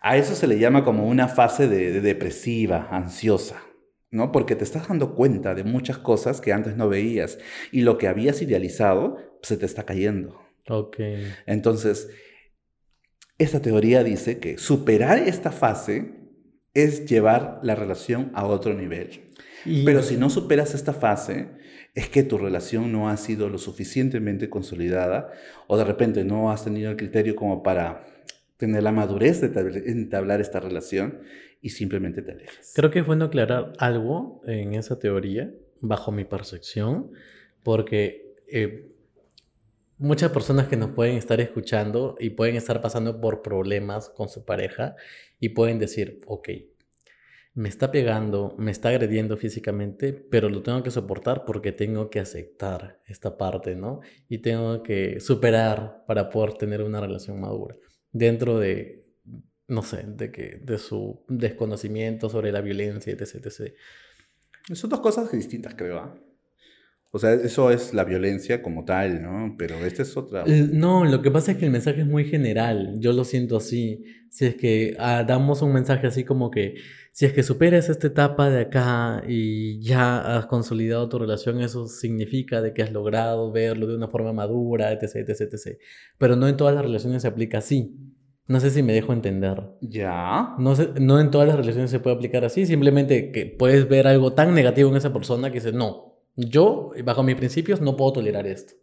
A eso se le llama como una fase de, de depresiva, ansiosa, ¿no? Porque te estás dando cuenta de muchas cosas que antes no veías y lo que habías idealizado se te está cayendo. Ok. Entonces, esta teoría dice que superar esta fase es llevar la relación a otro nivel. Y- Pero si no superas esta fase, es que tu relación no ha sido lo suficientemente consolidada o de repente no has tenido el criterio como para tener la madurez de tab- entablar esta relación y simplemente te alejas. Creo que es bueno aclarar algo en esa teoría, bajo mi percepción, porque eh, muchas personas que nos pueden estar escuchando y pueden estar pasando por problemas con su pareja y pueden decir, ok, me está pegando, me está agrediendo físicamente, pero lo tengo que soportar porque tengo que aceptar esta parte, ¿no? Y tengo que superar para poder tener una relación madura dentro de, no sé, de, que, de su desconocimiento sobre la violencia, etc. etc. Son dos cosas distintas, creo. ¿ah? O sea, eso es la violencia como tal, ¿no? Pero esta es otra. No, lo que pasa es que el mensaje es muy general, yo lo siento así. Si es que ah, damos un mensaje así como que, si es que superas esta etapa de acá y ya has consolidado tu relación, eso significa de que has logrado verlo de una forma madura, etc, etc, etc. Pero no en todas las relaciones se aplica así. No sé si me dejo entender. Ya. No, sé, no en todas las relaciones se puede aplicar así. Simplemente que puedes ver algo tan negativo en esa persona que dices, no, yo, bajo mis principios, no puedo tolerar esto.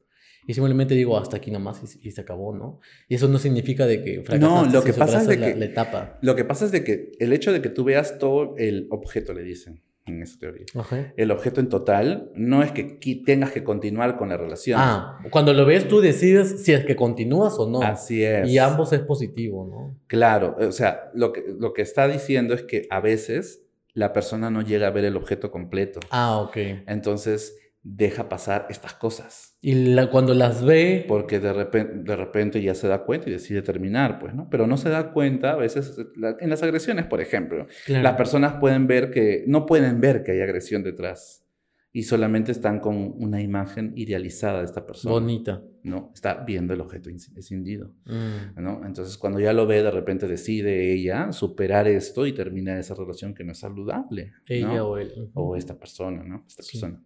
Y simplemente digo, hasta aquí nomás y, y se acabó, ¿no? Y eso no significa de que No, lo si que pasa es de superas que- la, la etapa. Lo que pasa es de que el hecho de que tú veas todo el objeto, le dicen en esa teoría. Ajá. El objeto en total no es que tengas que continuar con la relación. Ah, cuando lo ves tú decides si es que continúas o no. Así es. Y ambos es positivo, ¿no? Claro, o sea, lo que, lo que está diciendo es que a veces la persona no llega a ver el objeto completo. Ah, ok. Entonces deja pasar estas cosas. Y la- cuando las ve, Porque de repente, de repente ya se da cuenta y decide terminar, pues, ¿no? Pero no se da cuenta, a veces, la- en las agresiones, por ejemplo, claro, las personas pueden ver que, no pueden ver que hay agresión detrás y solamente están con una imagen idealizada de esta persona. bonita. ¿no? Está viendo el objeto escindido. Mm. ¿no? Entonces, cuando ya lo ve, de repente decide ella superar esto y termina esa relación que no es saludable. ¿no? Ella o él. O esta persona, ¿no? Esta Sí. persona.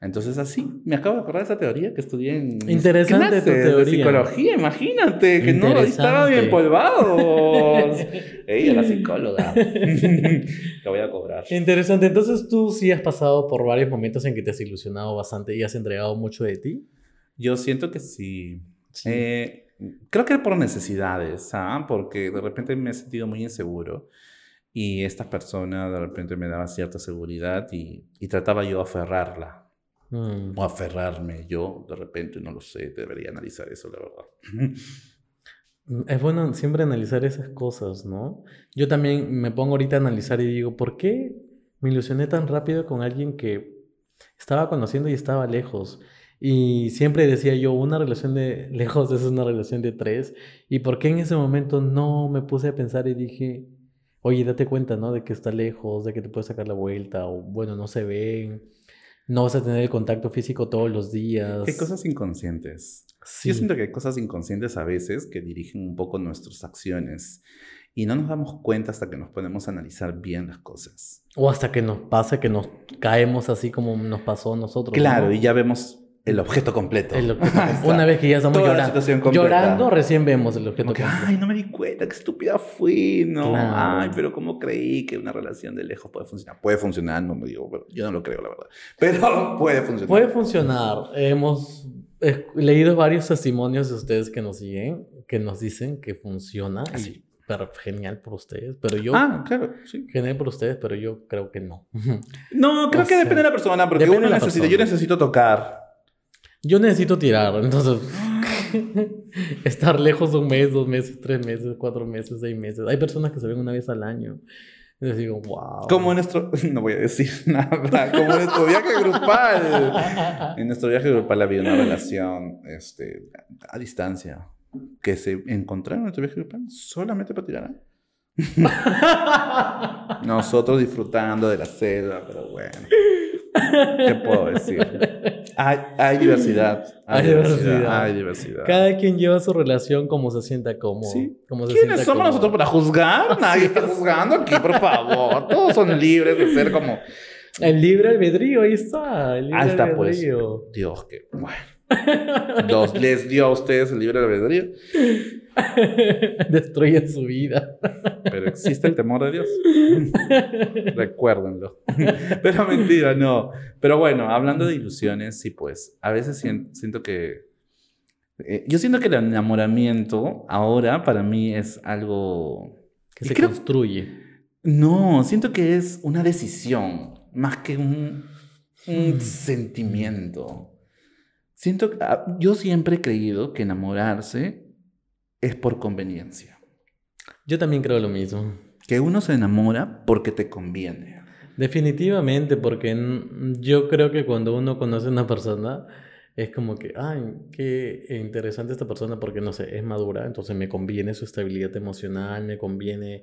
Entonces, así, me acabo de acordar de esa teoría que estudié en Interesante tu clases de psicología, imagínate, que no, ahí estaban bien polvados. ella, [laughs] la psicóloga. [laughs] Te voy a cobrar. Interesante. Entonces tú sí has pasado por varios momentos en que te has ilusionado bastante y has entregado mucho de ti. Yo siento que sí. Sí. Eh, creo que por necesidades, ¿ah? Porque de repente me he sentido muy inseguro y esta persona de repente me daba cierta seguridad y, y trataba yo aferrarla Mm. o aferrarme. Yo de repente no lo sé, debería analizar eso, la verdad. Es bueno siempre analizar esas cosas, ¿no? Yo también me pongo ahorita a analizar y digo, ¿por qué me ilusioné tan rápido con alguien que estaba conociendo y estaba lejos? Y siempre decía yo, una relación de [laughs] lejos es una relación de tres. ¿Y por qué en ese momento no me puse a pensar y dije, oye, date cuenta, ¿no? De que está lejos, de que te puedes sacar la vuelta, o bueno, no se ven, no vas a tener el contacto físico todos los días. Hay cosas inconscientes. Sí. Yo siento que hay cosas inconscientes a veces que dirigen un poco nuestras acciones y no nos damos cuenta hasta que nos ponemos a analizar bien las cosas. O hasta que nos pasa que nos caemos así como nos pasó a nosotros. Claro, ¿no? y ya vemos el objeto completo. El objeto- [laughs] una vez que ya estamos llorando, llorando, recién vemos el objeto Como que, completo. ay, no me di cuenta, qué estúpida fui, ¿no? Claro. Ay, pero ¿cómo creí que una relación de lejos puede funcionar? Puede funcionar, no me digo, pero yo no lo creo, la verdad. Pero [laughs] puede funcionar. Puede funcionar. Hemos leído varios testimonios de ustedes que nos siguen, que nos dicen que funciona. Ah, y- pero genial por ustedes. Pero yo, Ah, claro, sí. genial por ustedes, pero yo creo que no. No, creo [laughs] O que sea, depende de la persona, porque uno necesita, persona. yo necesito tocar. Yo necesito tirar, entonces. [laughs] estar lejos un mes, dos meses, tres meses, cuatro meses, seis meses. Hay personas que se ven una vez al año. Entonces digo, wow. Como nuestro, [laughs] no voy a decir [laughs] nada, como en nuestro viaje grupal. En nuestro viaje grupal había una relación este, a distancia que se encontraron en nuestro viaje grupal solamente para tirar. Nosotros disfrutando de la selva, pero bueno. ¿Qué puedo decir? Hay, hay diversidad. Hay diversidad. Hay diversidad. Cada quien lleva su relación como se sienta cómodo. Sí. como se ¿Quiénes somos nosotros para juzgar? [laughs] Nadie está juzgando aquí, por favor. Todos son libres de ser como. El libre albedrío, ahí está. El libre Ahí está, pues. albedrío. Dios, que. Bueno. Los, les dio a ustedes el libre albedrío, [laughs] Destruyen su vida. pero existe el temor de Dios. Recuérdenlo. Pero mentira, no. Pero bueno, hablando de ilusiones, sí, pues. A veces sien- siento que. eh, yo siento que el enamoramiento ahora para mí es algo. Que se creo- construye. No, siento que es una decisión más que un, un Hmm. sentimiento. Siento que ah, yo siempre he creído que enamorarse es por conveniencia. Yo también creo lo mismo. Que uno se enamora porque te conviene. Definitivamente, porque yo creo que cuando uno conoce a una persona, es como que, ay, qué interesante esta persona porque, no sé, es madura, entonces me conviene su estabilidad emocional, me conviene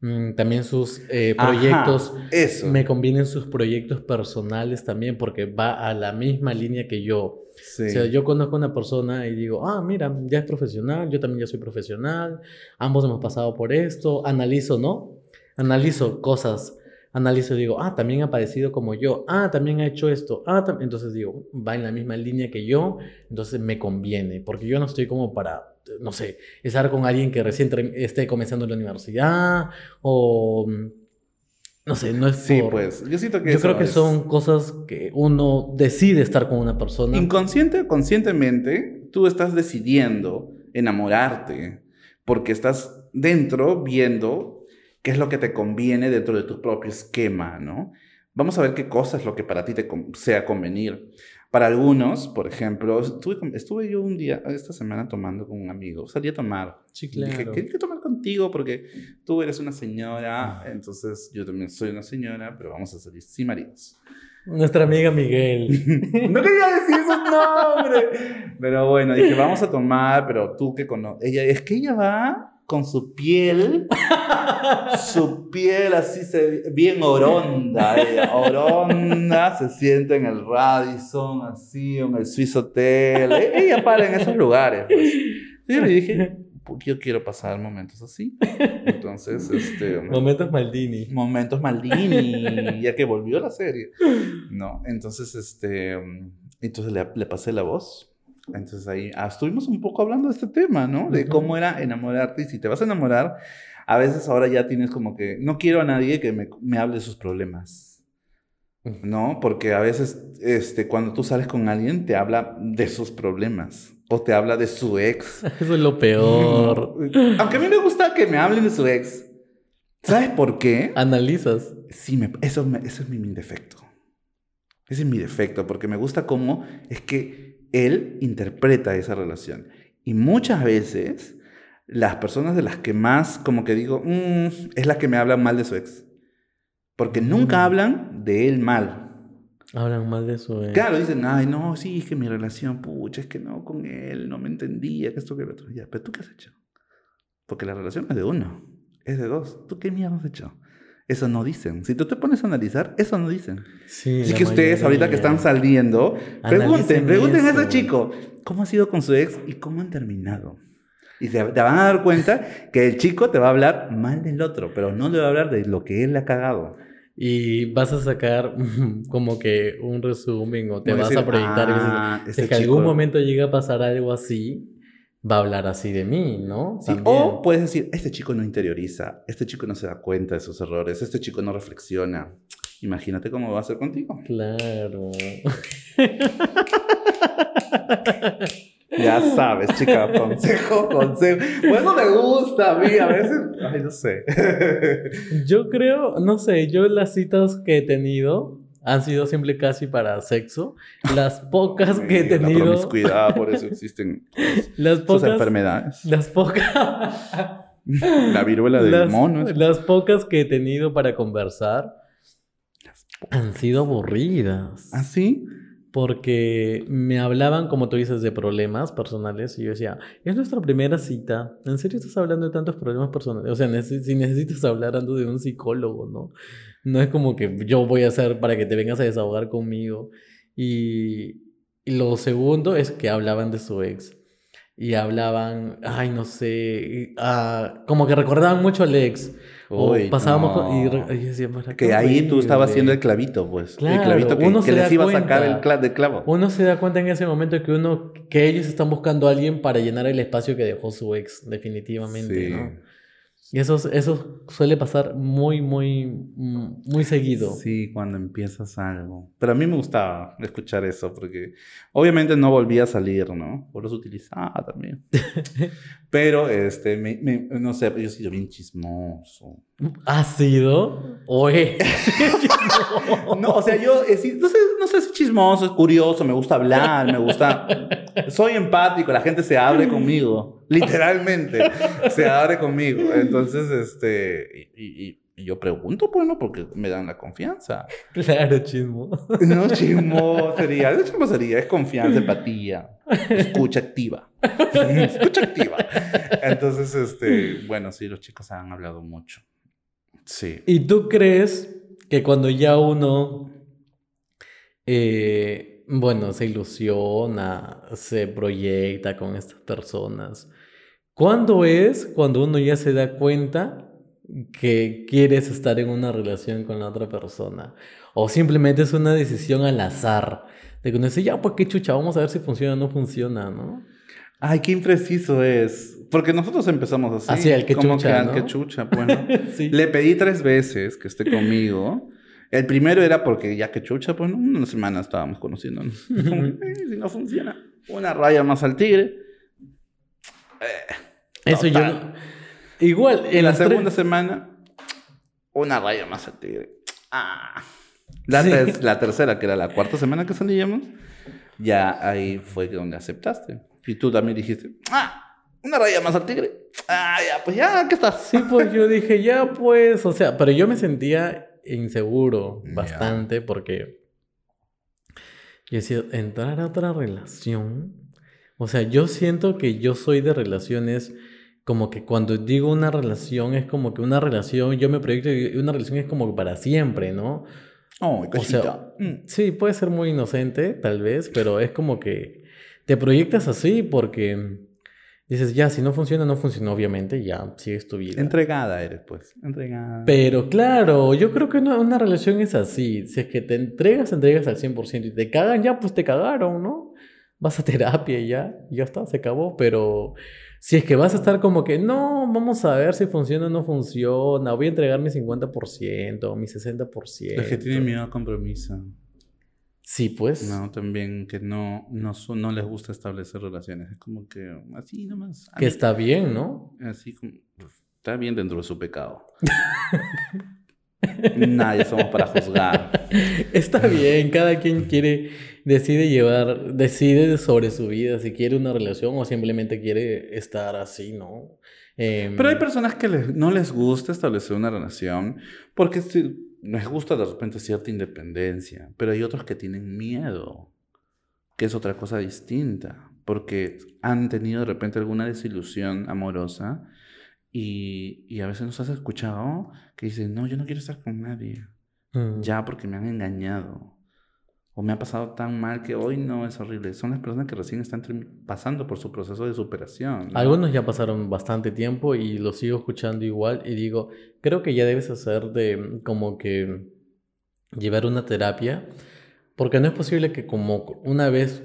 mm, también sus eh, Ajá, proyectos, eso. me convienen sus proyectos personales también porque va a la misma línea que yo. Sí. O sea, yo conozco a una persona y digo, ah, mira, ya es profesional, yo también ya soy profesional, ambos hemos pasado por esto, analizo, ¿no? Analizo cosas, analizo y digo, ah, también ha padecido como yo, ah, también ha hecho esto, ah, tam-". entonces digo, va en la misma línea que yo, entonces me conviene, porque yo no estoy como para no sé, estar con alguien que recién esté comenzando la universidad o... No sé, no es Sí, por- pues. Yo siento que Yo creo que es- son cosas que uno decide estar con una persona. Inconsciente o conscientemente, tú estás decidiendo enamorarte porque estás dentro viendo qué es lo que te conviene dentro de tu propio esquema, ¿no? Vamos a ver qué cosa es lo que para ti te sea convenir. Para algunos, por ejemplo, estuve, estuve yo un día, esta semana tomando con un amigo, salí a tomar. Sí, Y Dije, claro. quería tomar contigo porque tú eres una señora, entonces yo también soy una señora, pero vamos a salir sin maridos. Nuestra amiga Miguel. [laughs] no quería decir su nombre. Pero bueno, dije, vamos a tomar, pero tú que conoces. Ella, es que ella va con su piel, [laughs] su piel así, se, bien oronda, ella, oronda, se sienta en el Radisson, así, en el Swiss Hotel. E- Ella para en esos lugares. Pues. Y yo le dije, "Pu- yo quiero pasar momentos así. Entonces, este... Momentos Maldini. Momentos Maldini, ya que volvió la serie. No, entonces, este, mm, entonces le, le pasé la voz. Entonces ahí ah, estuvimos un poco hablando de este tema, ¿no? De cómo era enamorarte y si te vas a enamorar, a veces ahora ya tienes como que, no quiero a nadie que me, me hable de sus problemas, ¿no? Porque a veces, este, cuando tú sales con alguien, te habla de sus problemas o te habla de su ex. [laughs] Eso es lo peor. [laughs] Aunque a mí me gusta que me hablen de su ex. ¿Sabes por qué? Analizas. Sí, me- eso, me- eso es mi, mi defecto. Ese es mi defecto, porque me gusta cómo es que él interpreta esa relación. Y muchas veces, las personas de las que más, como que digo, "Mm", es la que me hablan mal de su ex. Porque nunca Mm. hablan de él mal. Hablan mal de su ex. Claro, dicen, ay, no, sí, es que mi relación, pucha, es que no, con él, no me entendía, que esto, que lo otro. Ya, pero tú qué has hecho? Porque la relación es de uno, es de dos. ¿Tú qué mierda has hecho? Eso no dicen. Si tú te pones a analizar, eso no dicen. Sí, Así que ustedes ahorita que están saliendo, pregunten, pregunten a ese eso. chico, ¿cómo ha sido con su ex y cómo han terminado? Y te van a dar cuenta que el chico te va a hablar mal del otro, pero no le va a hablar de lo que él le ha cagado. Y vas a sacar [laughs] como que un resumen o te vas decir, a proyectar y vas a decir, "Ah, si este es que chico- algún momento llega a pasar algo así, va a hablar así de mí, ¿no? Sí, o puedes decir, este chico no interioriza, este chico no se da cuenta de sus errores, este chico no reflexiona. Imagínate cómo va a ser contigo. Claro. Ya sabes, chica, [laughs] consejo, consejo. Bueno, me gusta a mí, a veces, ay, no sé. Yo creo, no sé, yo las citas que he tenido han sido siempre casi para sexo. Las pocas que he La tenido, promiscuidad, por eso [laughs] existen las esas pocas, enfermedades. las pocas, La viruela del las, mono. es- las pocas que he tenido para conversar han sido aburridas. ¿Ah, sí? Porque me hablaban, como tú dices, de problemas personales y yo decía, es nuestra primera cita. ¿En serio estás hablando de tantos problemas personales? O sea, neces- si necesitas hablar ando de un psicólogo, ¿no? No es como que yo voy a hacer para que te vengas a desahogar conmigo. Y, y lo segundo es que hablaban de su ex. Y hablaban, ay, no sé, y, ah, como que recordaban mucho al ex. O Uy, pasábamos con- y, no. y yo decía, "Mara, qué Que ahí tú estabas horrible". haciendo el clavito, pues. Claro, el clavito que, uno que se les da iba a sacar cuenta. el cla- de clavo. Uno se da cuenta en ese momento que uno, que ellos están buscando a alguien para llenar el espacio que dejó su ex, definitivamente, Sí. ¿no? Y eso, eso suele pasar muy, muy, mm, muy seguido. Sí, cuando empiezas algo. Pero a mí me gustaba escuchar eso porque obviamente no volvía a salir, ¿no? Por eso utilizaba también. [laughs] Pero, este, me- me- no sé, yo sido bien chismoso. ¿Ha sido? Oye. [laughs] No, o sea, yo sido- no sé, no sé, soy chismoso, es curioso, me gusta hablar, me gusta... Soy empático, la gente se abre conmigo, literalmente, se abre conmigo. Entonces, este, y, y- y yo pregunto, bueno, porque me dan la confianza. Claro, chismo. No chismosería, no chismosería, es confianza, empatía, escucha activa. escucha activa. Entonces, este, bueno, sí, los chicos han hablado mucho. Sí. ¿Y tú crees que cuando ya uno, eh, bueno, se ilusiona, se proyecta con estas personas, ¿cuándo es cuando uno ya se da cuenta que quieres estar en una relación con la otra persona? O simplemente es una decisión al azar, de que ya, pues qué chucha, vamos a ver si funciona o no funciona, ¿no? Ay, qué impreciso es. Porque nosotros empezamos así. Así, el que como chucha, que ¿no? que chucha, bueno. [laughs] Sí. Le pedí tres veces que esté conmigo. El primero era porque ya que chucha, pues ¿no? una semana estábamos conociéndonos. [laughs] Como, eh, si no funciona, una raya más al tigre. Eh, Eso yo Total. no- Igual, en la tres- segunda semana, una raya más al tigre. Ah. La, Sí. ter- la tercera, que era la cuarta semana que salíamos, ya ahí fue donde aceptaste. Y tú también dijiste, ah, una raya más al tigre. Ah, ya, pues ya, ¿qué estás? Sí, pues yo dije, ya pues, o sea, pero yo me sentía inseguro bastante porque yo decía, entrar a otra relación, o sea, yo siento que yo soy de relaciones como que cuando digo una relación es como que una relación, yo me proyecto una relación es como para siempre, ¿no? Oh, O sea, Mm. sí, puede ser muy inocente, tal vez, pero es como que te proyectas así porque dices, ya, si no funciona, no funciona, obviamente, ya, sigues tu vida. Entregada eres, pues. Entregada. Pero claro, yo creo que una, una relación es así. Si es que te entregas, te entregas al 100% y te cagan, ya pues te cagaron, ¿no? Vas a terapia y ya, ya está, se acabó. Pero si es que vas a estar como que, no, vamos a ver si funciona o no funciona, voy a entregar mi 50%, mi 60%. Los que tienen miedo al compromiso. Sí, pues. No, también que no, no, no les gusta establecer relaciones. Es como que así nomás. Que está bien, ¿no? Así como. Está bien dentro de su pecado. [laughs] Nadie somos para juzgar. Está bien, cada quien quiere, decide llevar, decide sobre su vida si quiere una relación o simplemente quiere estar así, ¿no? Em, Pero hay personas que les- no les gusta establecer una relación porque les gusta de repente cierta independencia, pero hay otros que tienen miedo, que es otra cosa distinta, porque han tenido de repente alguna desilusión amorosa y, y a veces nos has escuchado que dicen, no, yo no quiero estar con nadie, mm, ya porque me han engañado. O me ha pasado tan mal que hoy no es horrible. Son las personas que recién están pasando por su proceso de superación. ¿no? Algunos ya pasaron bastante tiempo y los sigo escuchando igual y digo, creo que ya debes hacer de como que llevar una terapia, porque no es posible que como una vez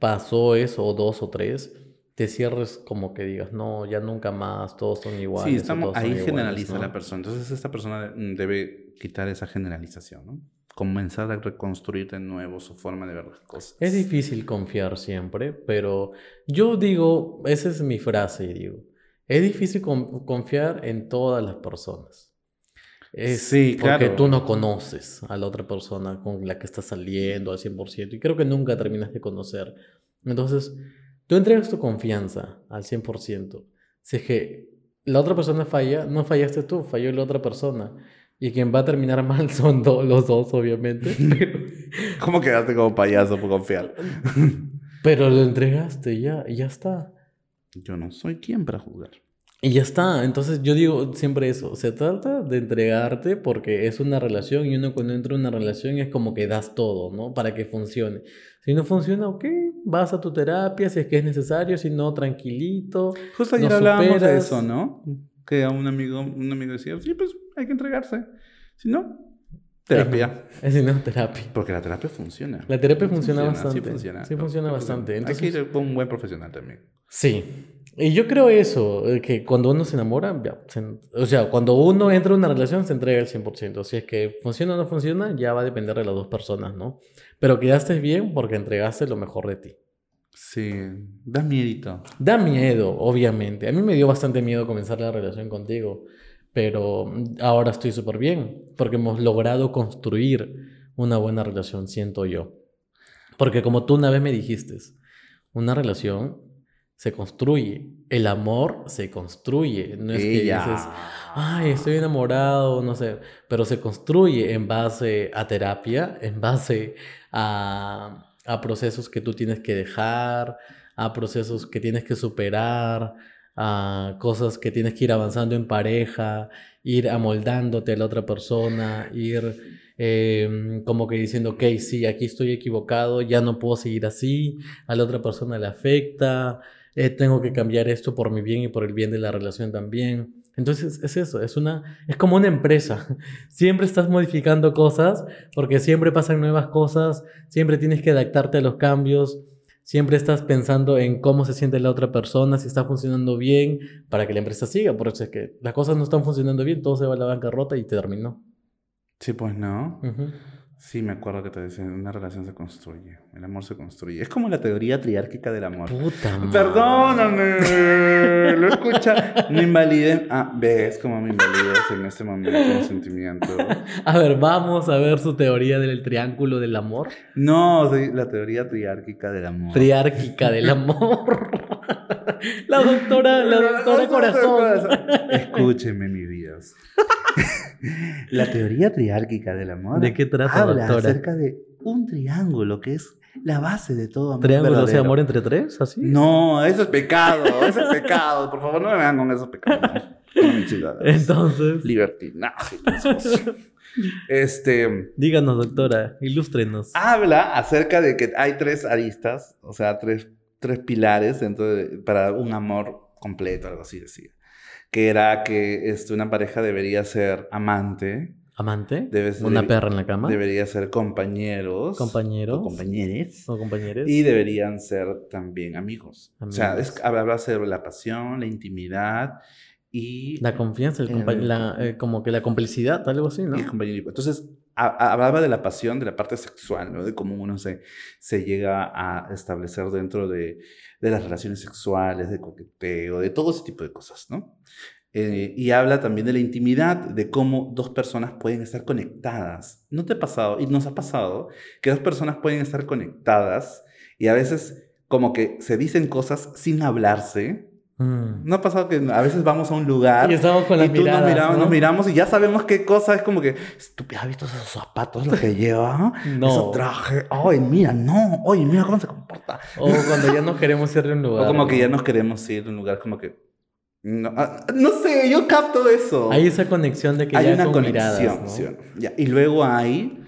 pasó eso o dos o tres, te cierres como que digas, no, ya nunca más, todos son iguales. Sí, estamos, todos ahí iguales", generaliza ¿no? la persona. Entonces esta persona de- debe quitar esa generalización, ¿no? Comenzar a reconstruir de nuevo su forma de ver las cosas. Es difícil confiar siempre, pero yo digo, esa es mi frase, digo, es difícil con- confiar en todas las personas. Es Sí, porque claro. tú no conoces a la otra persona con la que estás saliendo al 100% y creo que nunca terminas de conocer. Entonces, tú entregas tu confianza al 100%. Si es que la otra persona falla, no fallaste tú, falló la otra persona. Y quien va a terminar mal [laughs] son do- los dos, obviamente. Pero, [laughs] ¿Cómo quedaste como payaso por confiar? [laughs] pero lo entregaste ya, ya está. Yo no soy quien para jugar. Y ya está. Entonces yo digo siempre eso. Se trata de entregarte porque es una relación y uno cuando entra en una relación es como que das todo, ¿no? Para que funcione. Si no funciona, ok, vas a tu terapia si es que es necesario, si no, tranquilito. Justo ayer No hablábamos de superas. eso, ¿no? Que a un amigo, un amigo decía, sí, pues hay que entregarse. Si no, terapia. [laughs] Es si no, terapia. Porque la terapia funciona. La terapia funciona Sí bastante. funciona. Sí funciona bastante. Hay que Entonces- ir con un buen profesional también. Sí. Y yo creo eso, que cuando uno se enamora, ya, se- o sea, cuando uno entra en una relación se entrega al 100%. Si es que funciona o no funciona, ya va a depender de las dos personas, ¿no? Pero quedaste bien porque entregaste lo mejor de ti. Sí, da miedito. Da miedo, obviamente. A mí me dio bastante miedo comenzar la relación contigo, pero mm, ahora estoy súper bien porque hemos logrado construir una buena relación, siento yo. Porque como tú una vez me dijiste, una relación se construye, el amor se construye, no es que dices, ay, estoy enamorado, no sé, pero se construye en base a terapia, en base a, a procesos que tú tienes que dejar, a procesos que tienes que superar, a cosas que tienes que ir avanzando en pareja, ir amoldándote a la otra persona, ir eh, como que diciendo, ok, sí, aquí estoy equivocado, ya no puedo seguir así, a la otra persona le afecta, eh, tengo que cambiar esto por mi bien y por el bien de la relación también. Entonces es eso, es una es como una empresa. [laughs] Siempre estás modificando cosas porque siempre pasan nuevas cosas, siempre tienes que adaptarte a los cambios, Siempre estás pensando en cómo se siente la otra persona, si está funcionando bien, para que la empresa siga. Por eso es que las cosas no están funcionando bien, todo se va a la bancarrota y te terminó. Sí, pues no. Sí, me acuerdo que te decían, una relación se construye, el amor se construye. Es como la teoría triárquica del amor. Puta madre. Perdóname, lo escucha. No invaliden. Ah, ves cómo me invalidas en este momento un sentimiento. A ver, vamos a ver su teoría del triángulo del amor. No, sí, la teoría triárquica del amor. Triárquica del amor. La doctora, la doctora corazón. Escúcheme, mi Dios. [laughs] La teoría triárquica del amor. ¿De qué trata, habla doctora? acerca de un triángulo que es la base de todo amor. ¿Triángulo, o sea, verdadero. amor entre tres? ¿Así? No, eso es pecado, eso es pecado. Por favor, no me vean con esos pecados. No. Entonces, Libertinaje. Este díganos, doctora, ilústrenos. habla acerca de que hay tres aristas, o sea, tres, tres pilares dentro de, para un amor completo, algo así decía. Que era que este, una pareja debería ser amante, ¿Amante? debe ser- ¿Una perra en la cama? debería ser compañeros, ¿Compañeros? o compañeres, ¿O compañeros? y deberían ser también amigos. O sea, Amigos. es, habla sobre la pasión, la intimidad y La confianza, el El- la, eh, como que la complicidad, algo así, ¿no? y el compañerismo. Entonces, hablaba de la pasión, de la parte sexual. De cómo uno se, se llega a establecer dentro de, de las relaciones sexuales, de coqueteo, de todo ese tipo de cosas, ¿no? Eh, y habla también de la intimidad, de cómo dos personas pueden estar conectadas. ¿No te ha pasado? Y nos ha pasado que dos personas pueden estar conectadas y a veces como que se dicen cosas sin hablarse. Mm. ¿No ha pasado que a veces vamos a un lugar Y estamos con y las tú miradas, nos, miramos, ¿no? nos miramos y ya sabemos qué cosa es como que, estúpida, ¿has visto esos zapatos lo que [laughs] lleva? No. Ese traje, ay, mira, no, oye, mira cómo se comporta. O cuando ya no queremos ir a un lugar. O como que ¿no? ya nos queremos ir a un lugar como que, no, ah, no sé, yo capto eso. Hay esa conexión de que Hay ya una con conexión, miradas, ¿no? ¿sí o no? Ya, Y luego hay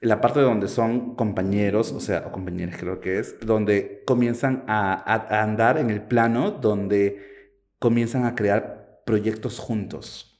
la parte donde son compañeros, o sea, o compañeros creo que es, donde comienzan a- a andar en el plano donde comienzan a crear proyectos juntos.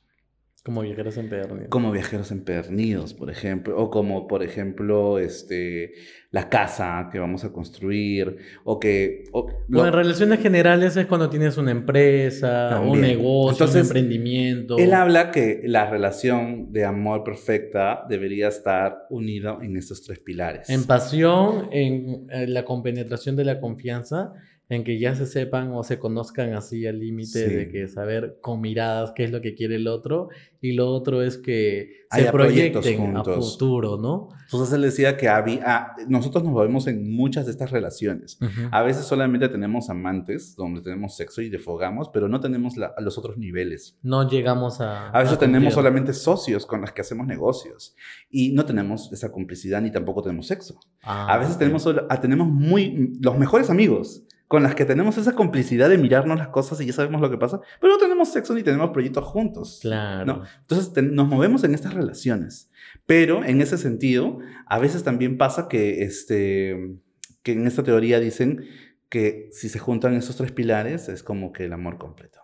Como viajeros empedernidos. Como viajeros empedernidos, por ejemplo, o como, por ejemplo, este, la casa que vamos a construir, o que... o- lo- Bueno, en relaciones generales es cuando tienes una empresa, un negocio, Entonces, un emprendimiento. él habla que la relación de amor perfecta debería estar unido en estos tres pilares. En pasión, en, eh, la compenetración de la confianza, en que ya se sepan o se conozcan así al límite Sí. de que saber con miradas qué es lo que quiere el otro. Y lo otro es que se Haya proyectos proyecten a futuro, ¿no? Entonces él decía que había, ah, nosotros nos movemos en muchas de estas relaciones. A veces solamente tenemos amantes, donde tenemos sexo y defogamos, pero no tenemos la- los otros niveles. No llegamos a... A veces a tenemos cumplir. solamente socios con los que hacemos negocios y no tenemos esa complicidad ni tampoco tenemos sexo. Ah, A veces ok. tenemos, solo- ah, tenemos muy, los mejores amigos con las que tenemos esa complicidad de mirarnos las cosas y ya sabemos lo que pasa, pero no tenemos sexo ni tenemos proyectos juntos. Claro. ¿no? Entonces te- nos movemos en estas relaciones, pero en ese sentido, a veces también pasa que, este, que en esta teoría dicen que si se juntan esos tres pilares es como que el amor completo.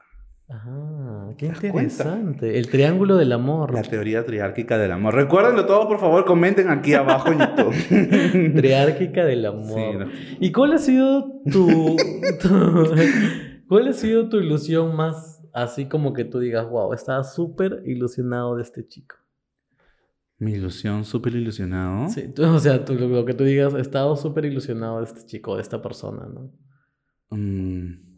Ah, qué interesante. El triángulo del amor. La teoría triárquica del amor. Recuérdenlo todo, por favor, comenten aquí abajo en YouTube. [laughs] Triárquica del Sí, amor. no. ¿Y cuál ha sido tu, tu- [laughs] cuál ha sido tu ilusión más así como que tú digas, wow, estaba súper ilusionado de este chico? Mi ilusión, súper ilusionado. Sí, tú- o sea, tú- lo, lo que tú digas, he estado súper ilusionado de este chico, de esta persona, ¿no? Mm.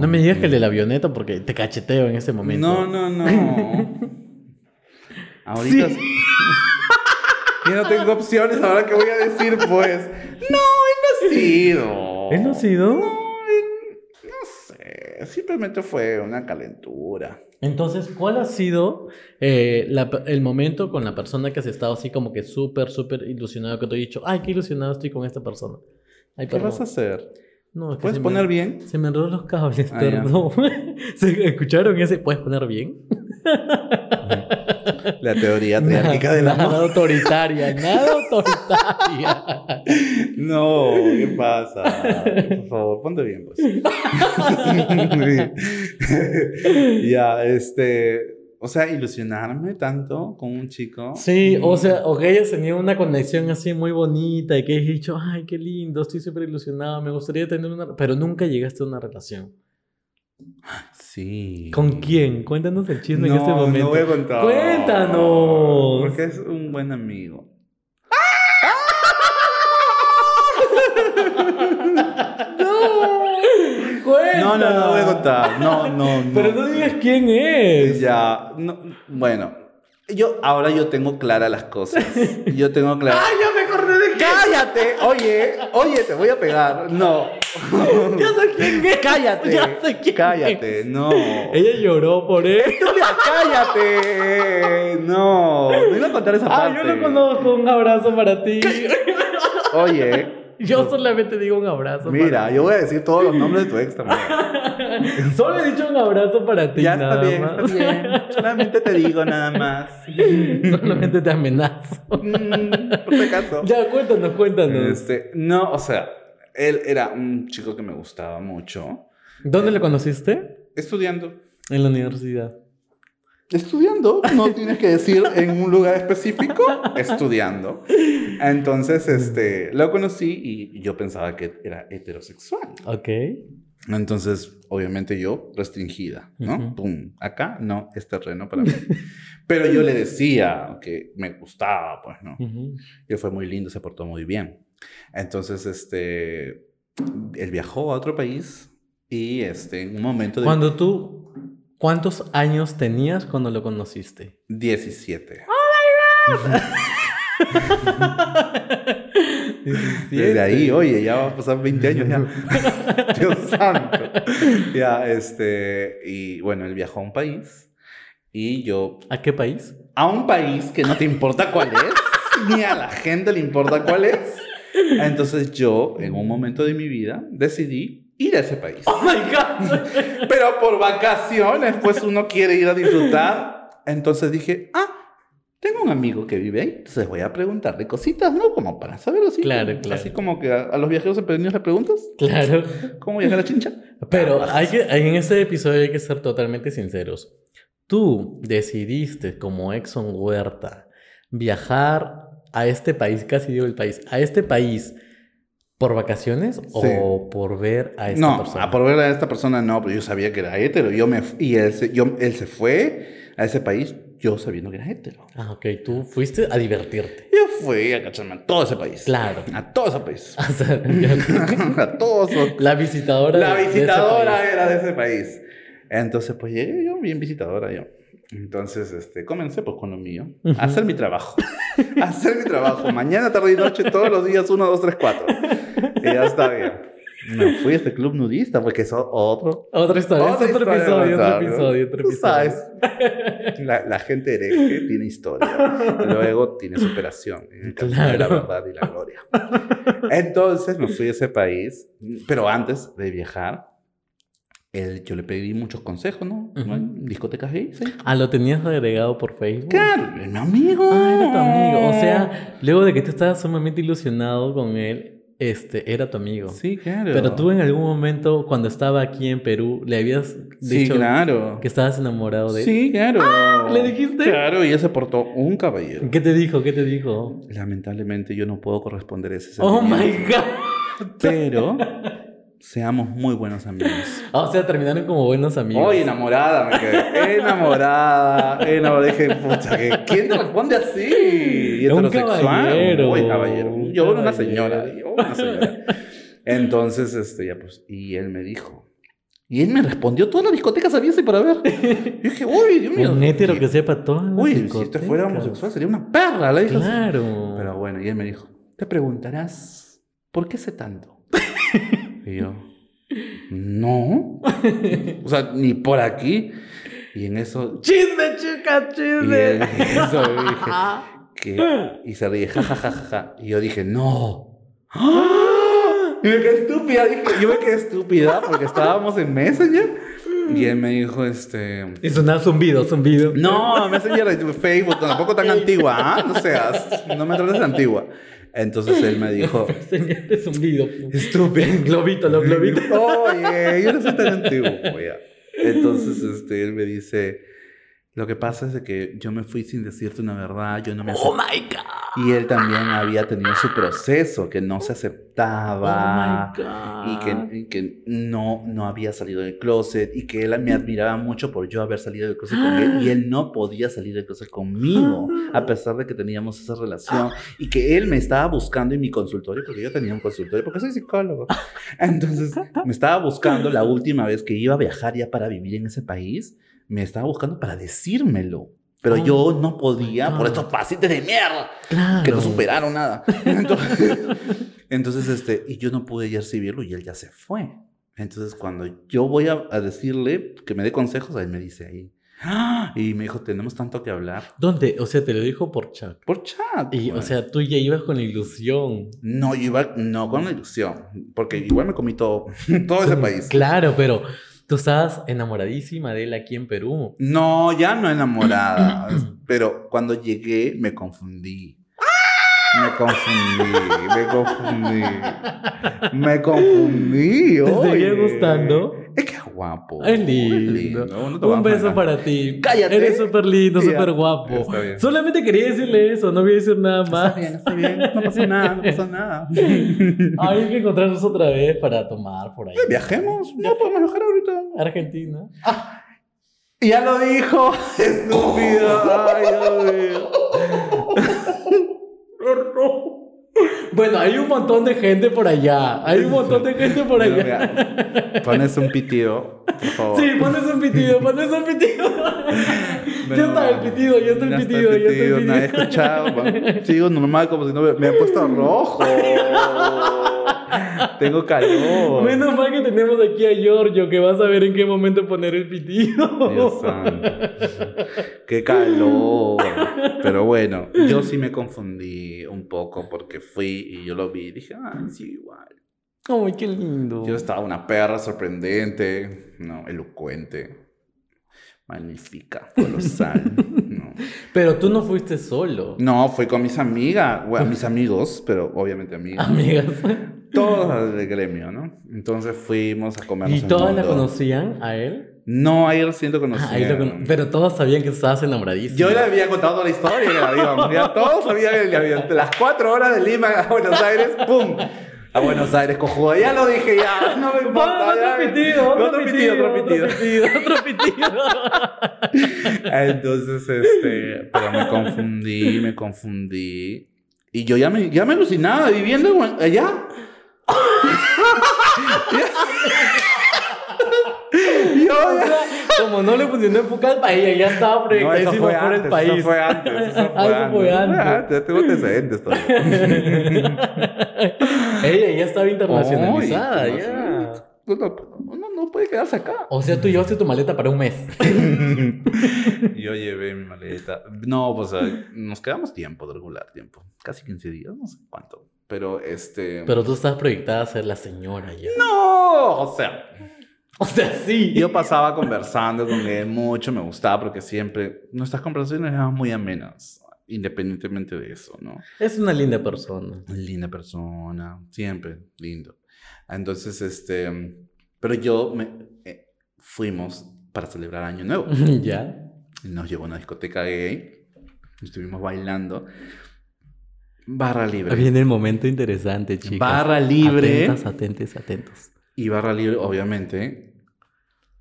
No me digas que el de la avioneta porque te cacheteo en ese momento. No, no, no. [laughs] Ahorita. Sí. Yo no tengo opciones ahora que voy a decir, pues. No, él no ha sido. ¿Él no ha sido? No, sé. Simplemente fue una calentura. Entonces, ¿cuál ha sido eh, la el momento con la persona que has estado así como que súper, súper ilusionado? Que te he dicho, ay, qué ilusionado estoy con esta persona. Ay, ¿Qué vas a hacer? No, es que ¿Puedes se me- poner bien? Se me enredaron los cables, Ah, perdón. [laughs] ¿Se escucharon ese? ¿Puedes poner bien? [laughs] La teoría triárquica del nada amor. autoritaria, nada [laughs] autoritaria. No, ¿qué pasa? Por favor, ponte bien, pues. ya, este. O sea, ilusionarme tanto con un chico. Sí, o sea, o que hayas tenido una conexión así muy bonita y que hayas dicho, ay, qué lindo, estoy súper ilusionado, me gustaría tener una... Pero nunca llegaste a una relación. Sí. ¿Con quién? Cuéntanos el chisme en este momento. No voy a contar. Cuéntanos. Porque es un buen amigo. No, no, no voy a contar. [laughs] No, no, no. Pero no digas quién es. Ya, no, bueno, yo ahora yo tengo claras las cosas. [laughs] Yo tengo clara. ¡Ay, ya me acordé de quién! Cállate, oye, oye, te voy a pegar. No. [laughs] Ya sé quién es. Cállate. Ya sé quién Cállate, es. no. Ella lloró por él. Julia, cállate. No, no iba a contar esa Ah, parte. yo lo conozco. Un abrazo para ti. Oye, [laughs] Yo solamente digo un abrazo. mira, yo voy a decir todos los nombres de tu ex también. [laughs] Solo he dicho un abrazo para ti. Ya está bien, más. está bien. Solamente te digo nada [laughs] más. Solamente te amenazo. Mm, por si acaso. Ya, cuéntanos, cuéntanos. Este, no, o sea, él era un chico que me gustaba mucho. ¿Dónde lo conociste? Estudiando. En la universidad. Estudiando, no tienes que decir en un lugar específico, estudiando. Entonces, este, lo conocí y yo pensaba que era heterosexual. Ok. Entonces, obviamente yo restringida, ¿no? Ujú. Pum, acá no es terreno para mí. Pero yo le decía que me gustaba, pues, ¿no? Ujú. Y fue muy lindo, se portó muy bien. Entonces, este, él viajó a otro país y, este, en un momento de Cuando tú, ¿cuántos años tenías cuando lo conociste? 17. [laughs] Diecisiete. Desde ahí, oye, ya va a pasar 20 años ya. [laughs] Dios santo. Ya, este, y bueno, él viajó a un país y yo, ¿A qué país? a un país que no te importa cuál es, [laughs] ni a la gente le importa cuál es. Entonces yo, en un momento de mi vida, decidí ir a ese país. Oh my god. [laughs] Pero por vacaciones, pues uno quiere ir a disfrutar. Entonces dije, ah, tengo un amigo que vive ahí, entonces voy a preguntarle cositas, ¿no? Como para saber así. Claro, claro. Así como que a, a los viajeros emprendidos le preguntas, Claro. ¿cómo viajar a Chincha? Pero Ah, hay que, en este episodio hay que ser totalmente sinceros. Tú decidiste, como Exxon Huerta, viajar a este país, casi digo el país, a este país por vacaciones o por ver a esta no, persona. a por ver a esta persona no, pero yo sabía que era hetero. Yo me, y él se, yo, él se fue a ese país yo sabiendo que era hetero. Ah, ok, tú fuiste a divertirte. Yo fui a cacharme a todo ese país. Claro. A todo ese país. [laughs] O sea, ya- [laughs] a todos la visitadora. La de visitadora era de ese país. Entonces, pues llegué yo, bien visitadora yo. Entonces, este, comencé pues con lo mío. A hacer mi trabajo. A hacer mi trabajo. Mañana, tarde y noche, todos los días, uno, dos, tres, cuatro. Y ya está bien. Me fui a este club nudista porque es otro. Otra historia, es otra otro historia episodio, otro episodio, otro episodio. sabes. La, la gente hereje tiene historia. Luego tiene superación en de la Claro. verdad y la gloria. Entonces me fui a ese país, pero antes de viajar, él- yo le pedí muchos consejos, ¿no? Ujú. Discotecas gays, ¿sí? Ah, lo tenías agregado por Facebook. Claro, mi amigo. Ah, era tu amigo. O sea, luego de que tú estabas sumamente ilusionado con él, este, era tu amigo. Sí, claro. Pero tú en algún momento, cuando estaba aquí en Perú, le habías Sí, dicho claro. que estabas enamorado de él. Sí, claro. ¿le dijiste? Claro, y él se portó un caballero. ¿Qué te dijo? ¿Qué te dijo? Lamentablemente yo no puedo corresponder a ese Oh sentimiento. my god. Pero [laughs] seamos muy buenos amigos. [laughs] Ah, o sea, terminaron como buenos amigos. Hoy enamorada me quedé. Enamorada. Enamorada. Dije, pucha, ¿que- ¿quién te responde así? Y [laughs] Un heterosexual. caballero. Uy, caballero. Un Yo era una caballero. señora. Yo una señora. Entonces, este, ya pues, y él me dijo. Y él me respondió todas las discotecas había y para ver. Y dije, uy, Dios mío. Un hétero que sepa todo. Uy, si este fuera homosexual sería una perra, le dije. así. Claro. Pero bueno, y él me dijo, te preguntarás, ¿por qué sé tanto? [laughs] y yo, no. [laughs] o sea, ni por aquí. Y en eso, Chisme, chica, chisme. y eso yo dije, ¿qué? Y se ríe, ja, ja, ja, ja, ja. Y yo dije, no. Y me quedé estúpida, dije, yo me quedé estúpida porque estábamos en Messenger. Y él me dijo, este... Y sonaba zumbido, zumbido. No, Messenger Facebook, tampoco tan [laughs] antigua, ¿ah? No seas, no me trates de antigua. Entonces él me dijo, Señal de zumbido. Estúpido. Globito, los [laughs] globitos. Oye, yo no soy tan antiguo. ya. Entonces este, él me dice, Lo que pasa es de que yo me fui sin decirte una verdad, yo no me Oh acep- my God. Y él también había tenido su proceso, que no se aceptaba. Oh my God. y que, que no, no había salido del closet y que él me admiraba mucho por yo haber salido del closet con él y él no podía salir del closet conmigo a pesar de que teníamos esa relación y que él me estaba buscando en mi consultorio porque yo tenía un consultorio porque soy psicólogo entonces me estaba buscando la última vez que iba a viajar ya para vivir en ese país me estaba buscando para decírmelo pero Oh yo no podía por estos pacientes de mierda Claro. que no superaron nada. [laughs] Entonces, entonces, este, y yo no pude ya recibirlo y él ya se fue. Entonces, cuando yo voy a, a decirle que me dé consejos, él me dice ahí. "Ah", Y me dijo, tenemos tanto que hablar. ¿Dónde? O sea, te lo dijo por chat. Por chat. Y, o sea, tú ya ibas con la ilusión. No, yo iba, no con la ilusión, porque igual me comí todo, [laughs] todo ese país. Claro, pero tú estabas enamoradísima de él aquí en Perú. No, ya no enamorada, [clears throat] pero cuando llegué me confundí. Me confundí, me confundí. [laughs] Me confundí. ¿Te seguía gustando? Es guapo. Lindo. no Un beso para ti. Cállate. Eres súper lindo, súper guapo. Está bien. Solamente quería decirle eso, no voy a decir nada más. Está bien, está bien. No pasa nada, no pasa nada. [laughs] Hay que encontrarnos otra vez para tomar por ahí. ¿Viajemos? No podemos viajar ahorita. Argentina. Ya lo dijo. [laughs] Estúpido. Ay, Dios mío. Bueno, hay un montón de gente por allá. Hay un montón de gente por allá. mira, Pones un pitido, por favor. Sí, pones un pitido, pones un pitido. ya No, está el pitido, ya está el pitido, ya está el pitido. Nadie ha escuchado. Sigo normal como si no me, me he puesto rojo. Tengo calor. Menos mal que tenemos aquí a Giorgio que va a saber en qué momento poner el pitido. Dios santo. Qué calor. Pero bueno, yo sí me confundí un poco porque fui y yo lo vi y dije, ah, sí, igual. Ay, qué lindo. Yo estaba una perra sorprendente, no, elocuente, magnífica, colosal. [laughs] No, Pero tú no fuiste solo. no fui con mis amigas, bueno, mis amigos, pero obviamente amigas. Amigas. Todos del gremio, ¿no? Entonces fuimos a comernos ¿Y todas la conocían a él? No, ahí recién lo Ah, conocí. ahí lo cono- Pero todos sabían que estabas enamoradísimo. Yo le había contado toda la historia avión. Ya todos sabían en el avión. Las cuatro horas de Lima a Buenos Aires, ¡pum! A Buenos Aires, cojudo. Ya lo dije, ya. No me importa. Otro pitido, otro pitido, otro otro pitido. pitido, [laughs] otro pitido. Entonces, este, pero me confundí, me confundí. Y yo ya me, ya me alucinaba viviendo en- allá. Yo como no le funcionó en Pucallpa, ella ya estaba No, proyectadísima eso fue por antes, el país. eso fue antes, eso [laughs] fue Ah, eso fue antes. antes. Ya tengo antecedentes todavía. [laughs] ella ya estaba internacionalizada, Ay, ya. Uno, uno no puede quedarse acá. O sea, tú llevaste tu maleta para un mes. [laughs] Yo llevé mi maleta. No, pues nos quedamos tiempo de regular tiempo. Casi 15 días, no sé cuánto. Pero este. Pero tú estás proyectada a ser la señora ya. No, o sea. O sea, sí. Yo pasaba conversando con él mucho, me gustaba porque siempre nuestras conversaciones eran muy amenas, independientemente de eso, ¿no? Es una linda persona. Linda persona, siempre lindo. Entonces, este, pero yo me eh, fuimos para celebrar Año Nuevo. [laughs] ¿Ya? Nos llevó a una discoteca gay, estuvimos bailando. Barra libre. Viene el momento interesante, chicos. Barra libre. Atentas, atentos, atentos. Y barra libre, obviamente.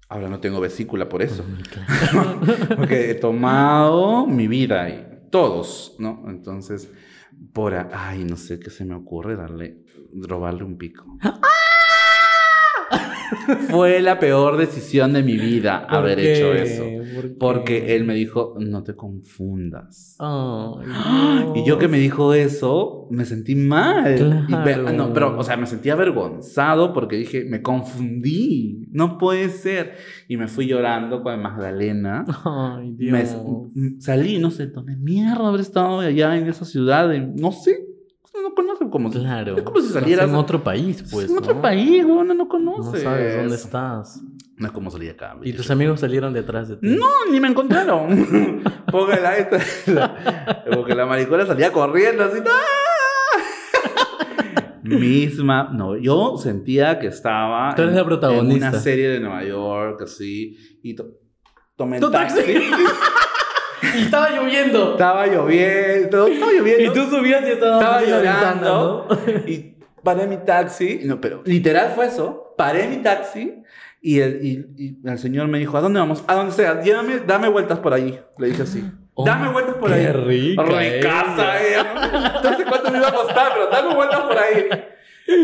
Ahora no tengo vesícula por eso. Mm, claro. [laughs] Porque he tomado mi vida y todos, ¿no? Entonces, por a- ay, no sé qué se me ocurre darle, robarle un pico. Fue la peor decisión de mi vida ¿Por haber qué? hecho eso. Porque él me dijo, no te confundas. Ay, Y yo que me dijo eso, me sentí mal. Y ve- Claro. no, pero, o sea, me sentí avergonzado porque dije, me confundí. No puede ser. Y me fui llorando con Magdalena. Ay, Me- Dios. m- salí, no sé, dónde mierda haber estado allá en esa ciudad. de- no sé. No como si- Claro. Es como si Estás salieras en otro país, pues. en otro ¿no? país, güey, uno no No conoce. sabes dónde estás. No es como salir acá. Y tus amigos salieron detrás de ti. No, ni me encontraron. [laughs] porque, la, esta- la- porque la maricola salía corriendo así. ¡ah! Misma. No, yo sentía que estaba Tú eres la protagonista. en una serie de Nueva York, así. Y to- tomé el ¿Tu taxi? taxi. [laughs] Y estaba lloviendo. estaba lloviendo, estaba lloviendo. Y tú subías y estabas estaba ventana, llorando ¿no? y paré mi taxi, no, pero literal fue eso, paré mi taxi y el, y, y el señor me dijo, ¿a dónde vamos? A donde sea, llévame, dame vueltas por ahí, le dije así. Oh, dame vueltas por qué ahí. rica Ricaza, ella. No sé cuánto me iba a costar, pero dame vueltas por ahí.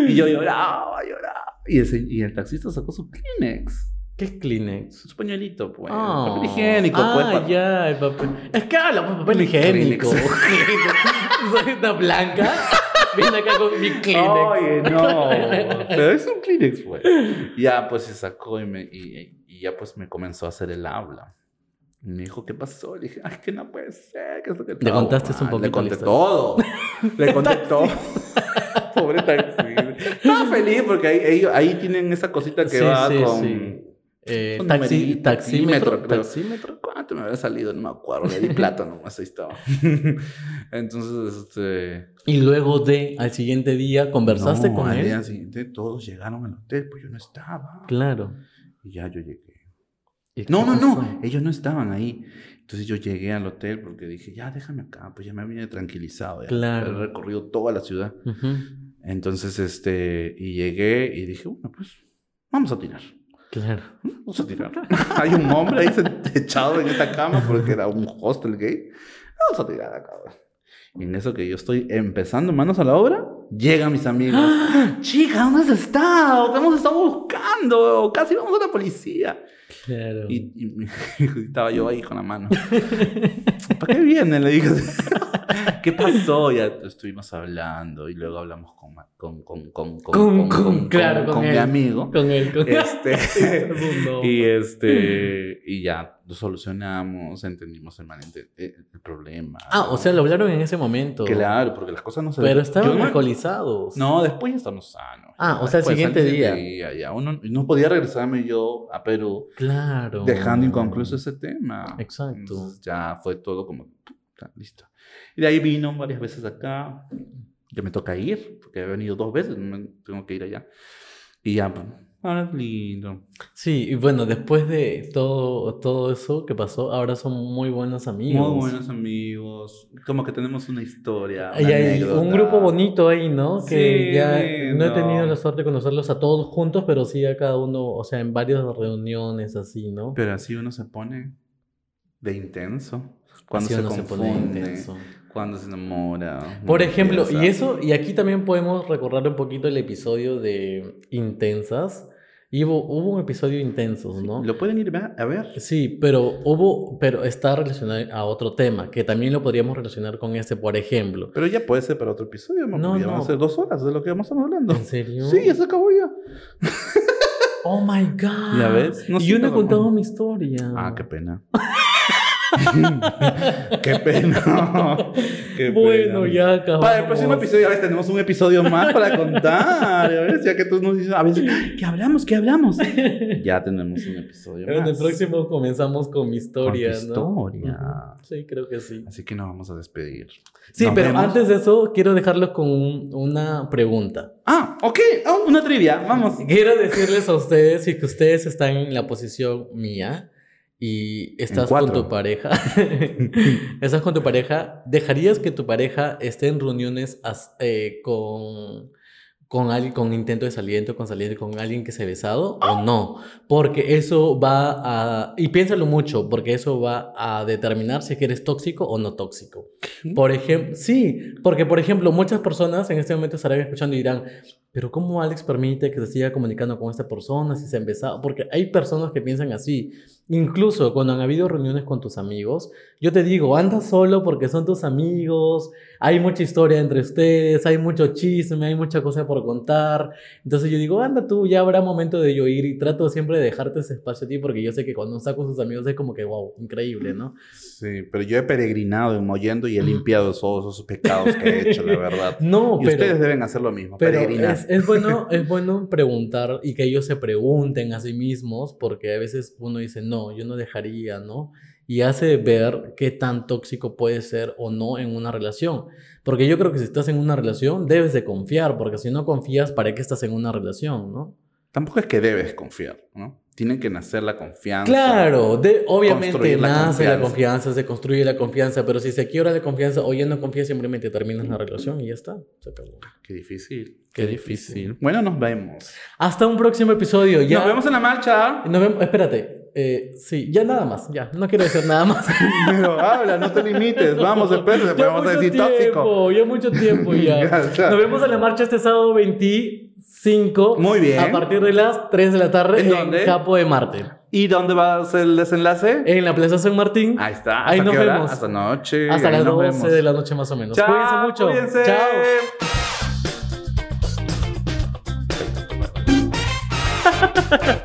Y yo lloraba, lloraba. Y, ese, y el taxista sacó su Kleenex. ¿Qué es Kleenex? Su pañuelito, pues. Ah. Papel higiénico, ah, pues. pa- ya, el papel. Es que habla, pues, papel higiénico. [laughs] Soy una blanca. Viene acá con mi Kleenex. Oye, no. Pero es un Kleenex, pues. Ya, pues se sacó y, me, y, y ya pues me comenzó a hacer el habla. Me dijo, ¿qué pasó? Le dije, ay, que no puede ser. Que esto que Le contaste un mal". poquito Le conté todo. [laughs] Le conté todo. [laughs] Pobre taxi. Estaba feliz porque ahí, ahí, ahí tienen esa cosita que Sí, va sí, con... sí. Eh, taxi, taxímetro, taxímetro, creo. taxímetro. ¿Cuánto me había salido? No me acuerdo. Le di plata nomás, ahí estaba. [laughs] Entonces, este... Y luego de, al siguiente día, ¿conversaste No, con al él? día siguiente todos llegaron al hotel, pues yo no estaba. Claro. Y ya yo llegué. ¿Y qué No, no, pasó? no, ellos no estaban ahí. Entonces yo llegué al hotel porque dije, ya déjame acá, pues ya me vine tranquilizado. Ya. Claro. He recorrido toda la ciudad. Ujú. Entonces, este, y llegué y dije, bueno, pues vamos a tirar. Claro. Vamos a tirar. Hay un hombre ahí [laughs] echado en esta cama porque era un hostel gay. Vamos a tirar acá. Y en eso que yo estoy empezando manos a la obra, llegan mis amigos. [gasps] Chica, ¿dónde has estado? Te hemos estado buscando. Casi vamos a la policía. Claro. Y, y- [laughs] y estaba yo ahí con la mano. [laughs] ¿Para qué viene? Le dije. [laughs] ¿Qué pasó? Ya estuvimos hablando y luego hablamos con, con, con, con, Con- con- claro, con con mi él. amigo. Con él, con Este, y este, y ya lo solucionamos, entendimos el, malente- eh, el problema. Ah, o sea, lo hablaron en ese momento. Claro, porque las cosas no se Pero estaban no- alcoholizados. No, después ya estamos sanos. Ah, o sea, el siguiente al día. ya. Uno, no podía regresarme yo a Perú Claro. dejando inconcluso ese tema. Exacto. Entonces, ya fue todo como, listo. Y de ahí vino varias veces acá. Ya me toca ir, porque he venido dos veces, tengo que ir allá. Y ya, pues, ahora es lindo. Sí, y bueno, después de todo, todo eso que pasó, ahora son muy buenos amigos. Muy buenos amigos. Como que tenemos una historia. Y hay un grupo bonito ahí, ¿no? Que Sí, ya no he tenido la suerte de conocerlos a todos juntos, pero sí a cada uno, o sea, en varias reuniones así, ¿no? Pero así uno se pone de intenso. Cuando Así se uno se pone confunde. intenso. Cuando se enamora. Por ejemplo, y eso, y aquí también podemos recordar un poquito el episodio de Intensas. Y hubo, hubo un episodio intensos, ¿no? Lo pueden ir a a ver. Sí, pero hubo, pero está relacionado a otro tema, que también lo podríamos relacionar con este, por ejemplo. Pero ya puede ser para otro episodio. No, No, van a ser dos horas de lo que estamos hablando. ¿En serio? Sí, ya se acabó ya. Oh my God. ¿Ya ves? No y yo no he contado mi historia. Ah, qué pena. [laughs] qué pena. Qué Bueno, pena. ya acabamos. Para el próximo episodio, a ver, tenemos un episodio más para contar. A ver, ya que tú nos dices, a veces, ¿qué hablamos? ¿Qué hablamos? [laughs] ya tenemos un episodio En más. el próximo comenzamos con mi historia, Con ¿no? historia. Sí, creo que sí. Así que nos vamos a despedir. Sí, Nos pero vemos. antes de eso, quiero dejarlos con un- una pregunta. Ah, ok. Oh, una trivia. Vamos. Quiero decirles a ustedes, si que ustedes están en la posición mía y estás con tu pareja, [laughs] estás con tu pareja, ¿dejarías que tu pareja esté en reuniones as- eh, con, con alguien con intento de saliente, con saliente con alguien que se ha besado o no? Porque eso va a, y piénsalo mucho, porque eso va a determinar si eres tóxico o no tóxico. Por ejemplo, sí, porque por ejemplo, muchas personas en este momento estarán escuchando y dirán, pero ¿cómo Alex permite que se siga comunicando con esta persona si se ha empezado? Porque hay personas que piensan así. Incluso cuando han habido reuniones con tus amigos, yo te digo, anda solo porque son tus amigos, hay mucha historia entre ustedes, hay mucho chisme, hay mucha cosa por contar. Entonces yo digo, anda tú, ya habrá momento de yo ir y trato siempre de dejarte ese espacio a ti porque yo sé que cuando está con sus amigos es como que, wow, increíble, ¿no? Sí, pero yo he peregrinado en Mollendo y he limpiado todos esos pecados que he hecho, la verdad. [laughs] No, Y pero... ustedes deben hacer lo mismo, Pero peregrinar. es, es bueno, es bueno preguntar y que ellos se pregunten a sí mismos, porque a veces uno dice, no, yo no dejaría, ¿no? Y hace ver qué tan tóxico puede ser o no en una relación. Porque yo creo que si estás en una relación, debes de confiar, porque si no confías, ¿para qué estás en una relación, no? Tampoco es que debes confiar, ¿no? Tienen que nacer la confianza. Claro, de, obviamente la nace la confianza. confianza, se construye la confianza, pero si se quiebra la confianza o ya no confías, simplemente terminas la relación y ya está. Se acabó. Qué difícil. Qué difícil. Bueno, nos vemos. Hasta un próximo episodio. Ya. Nos vemos en la marcha. Nos vemos- Espérate. Eh, sí, ya nada más. Ya, no quiero decir nada más. [laughs] Pero habla, no te limites. [laughs] Vamos, espérate, Ya podemos mucho decir tóxico. tiempo, ya mucho tiempo ya. [laughs] Nos vemos en la marcha este sábado 25. Muy bien. A partir de las 3 de la tarde ¿En dónde? Capo de Marte. ¿Y dónde va a ser el desenlace? En la Plaza San Martín. Ahí está. Ahí ¿Hasta nos qué hora? vemos. Hasta noche. Hasta las nos 12 vemos. de la noche más o menos. Chao, cuídense mucho. cuídense. Chao.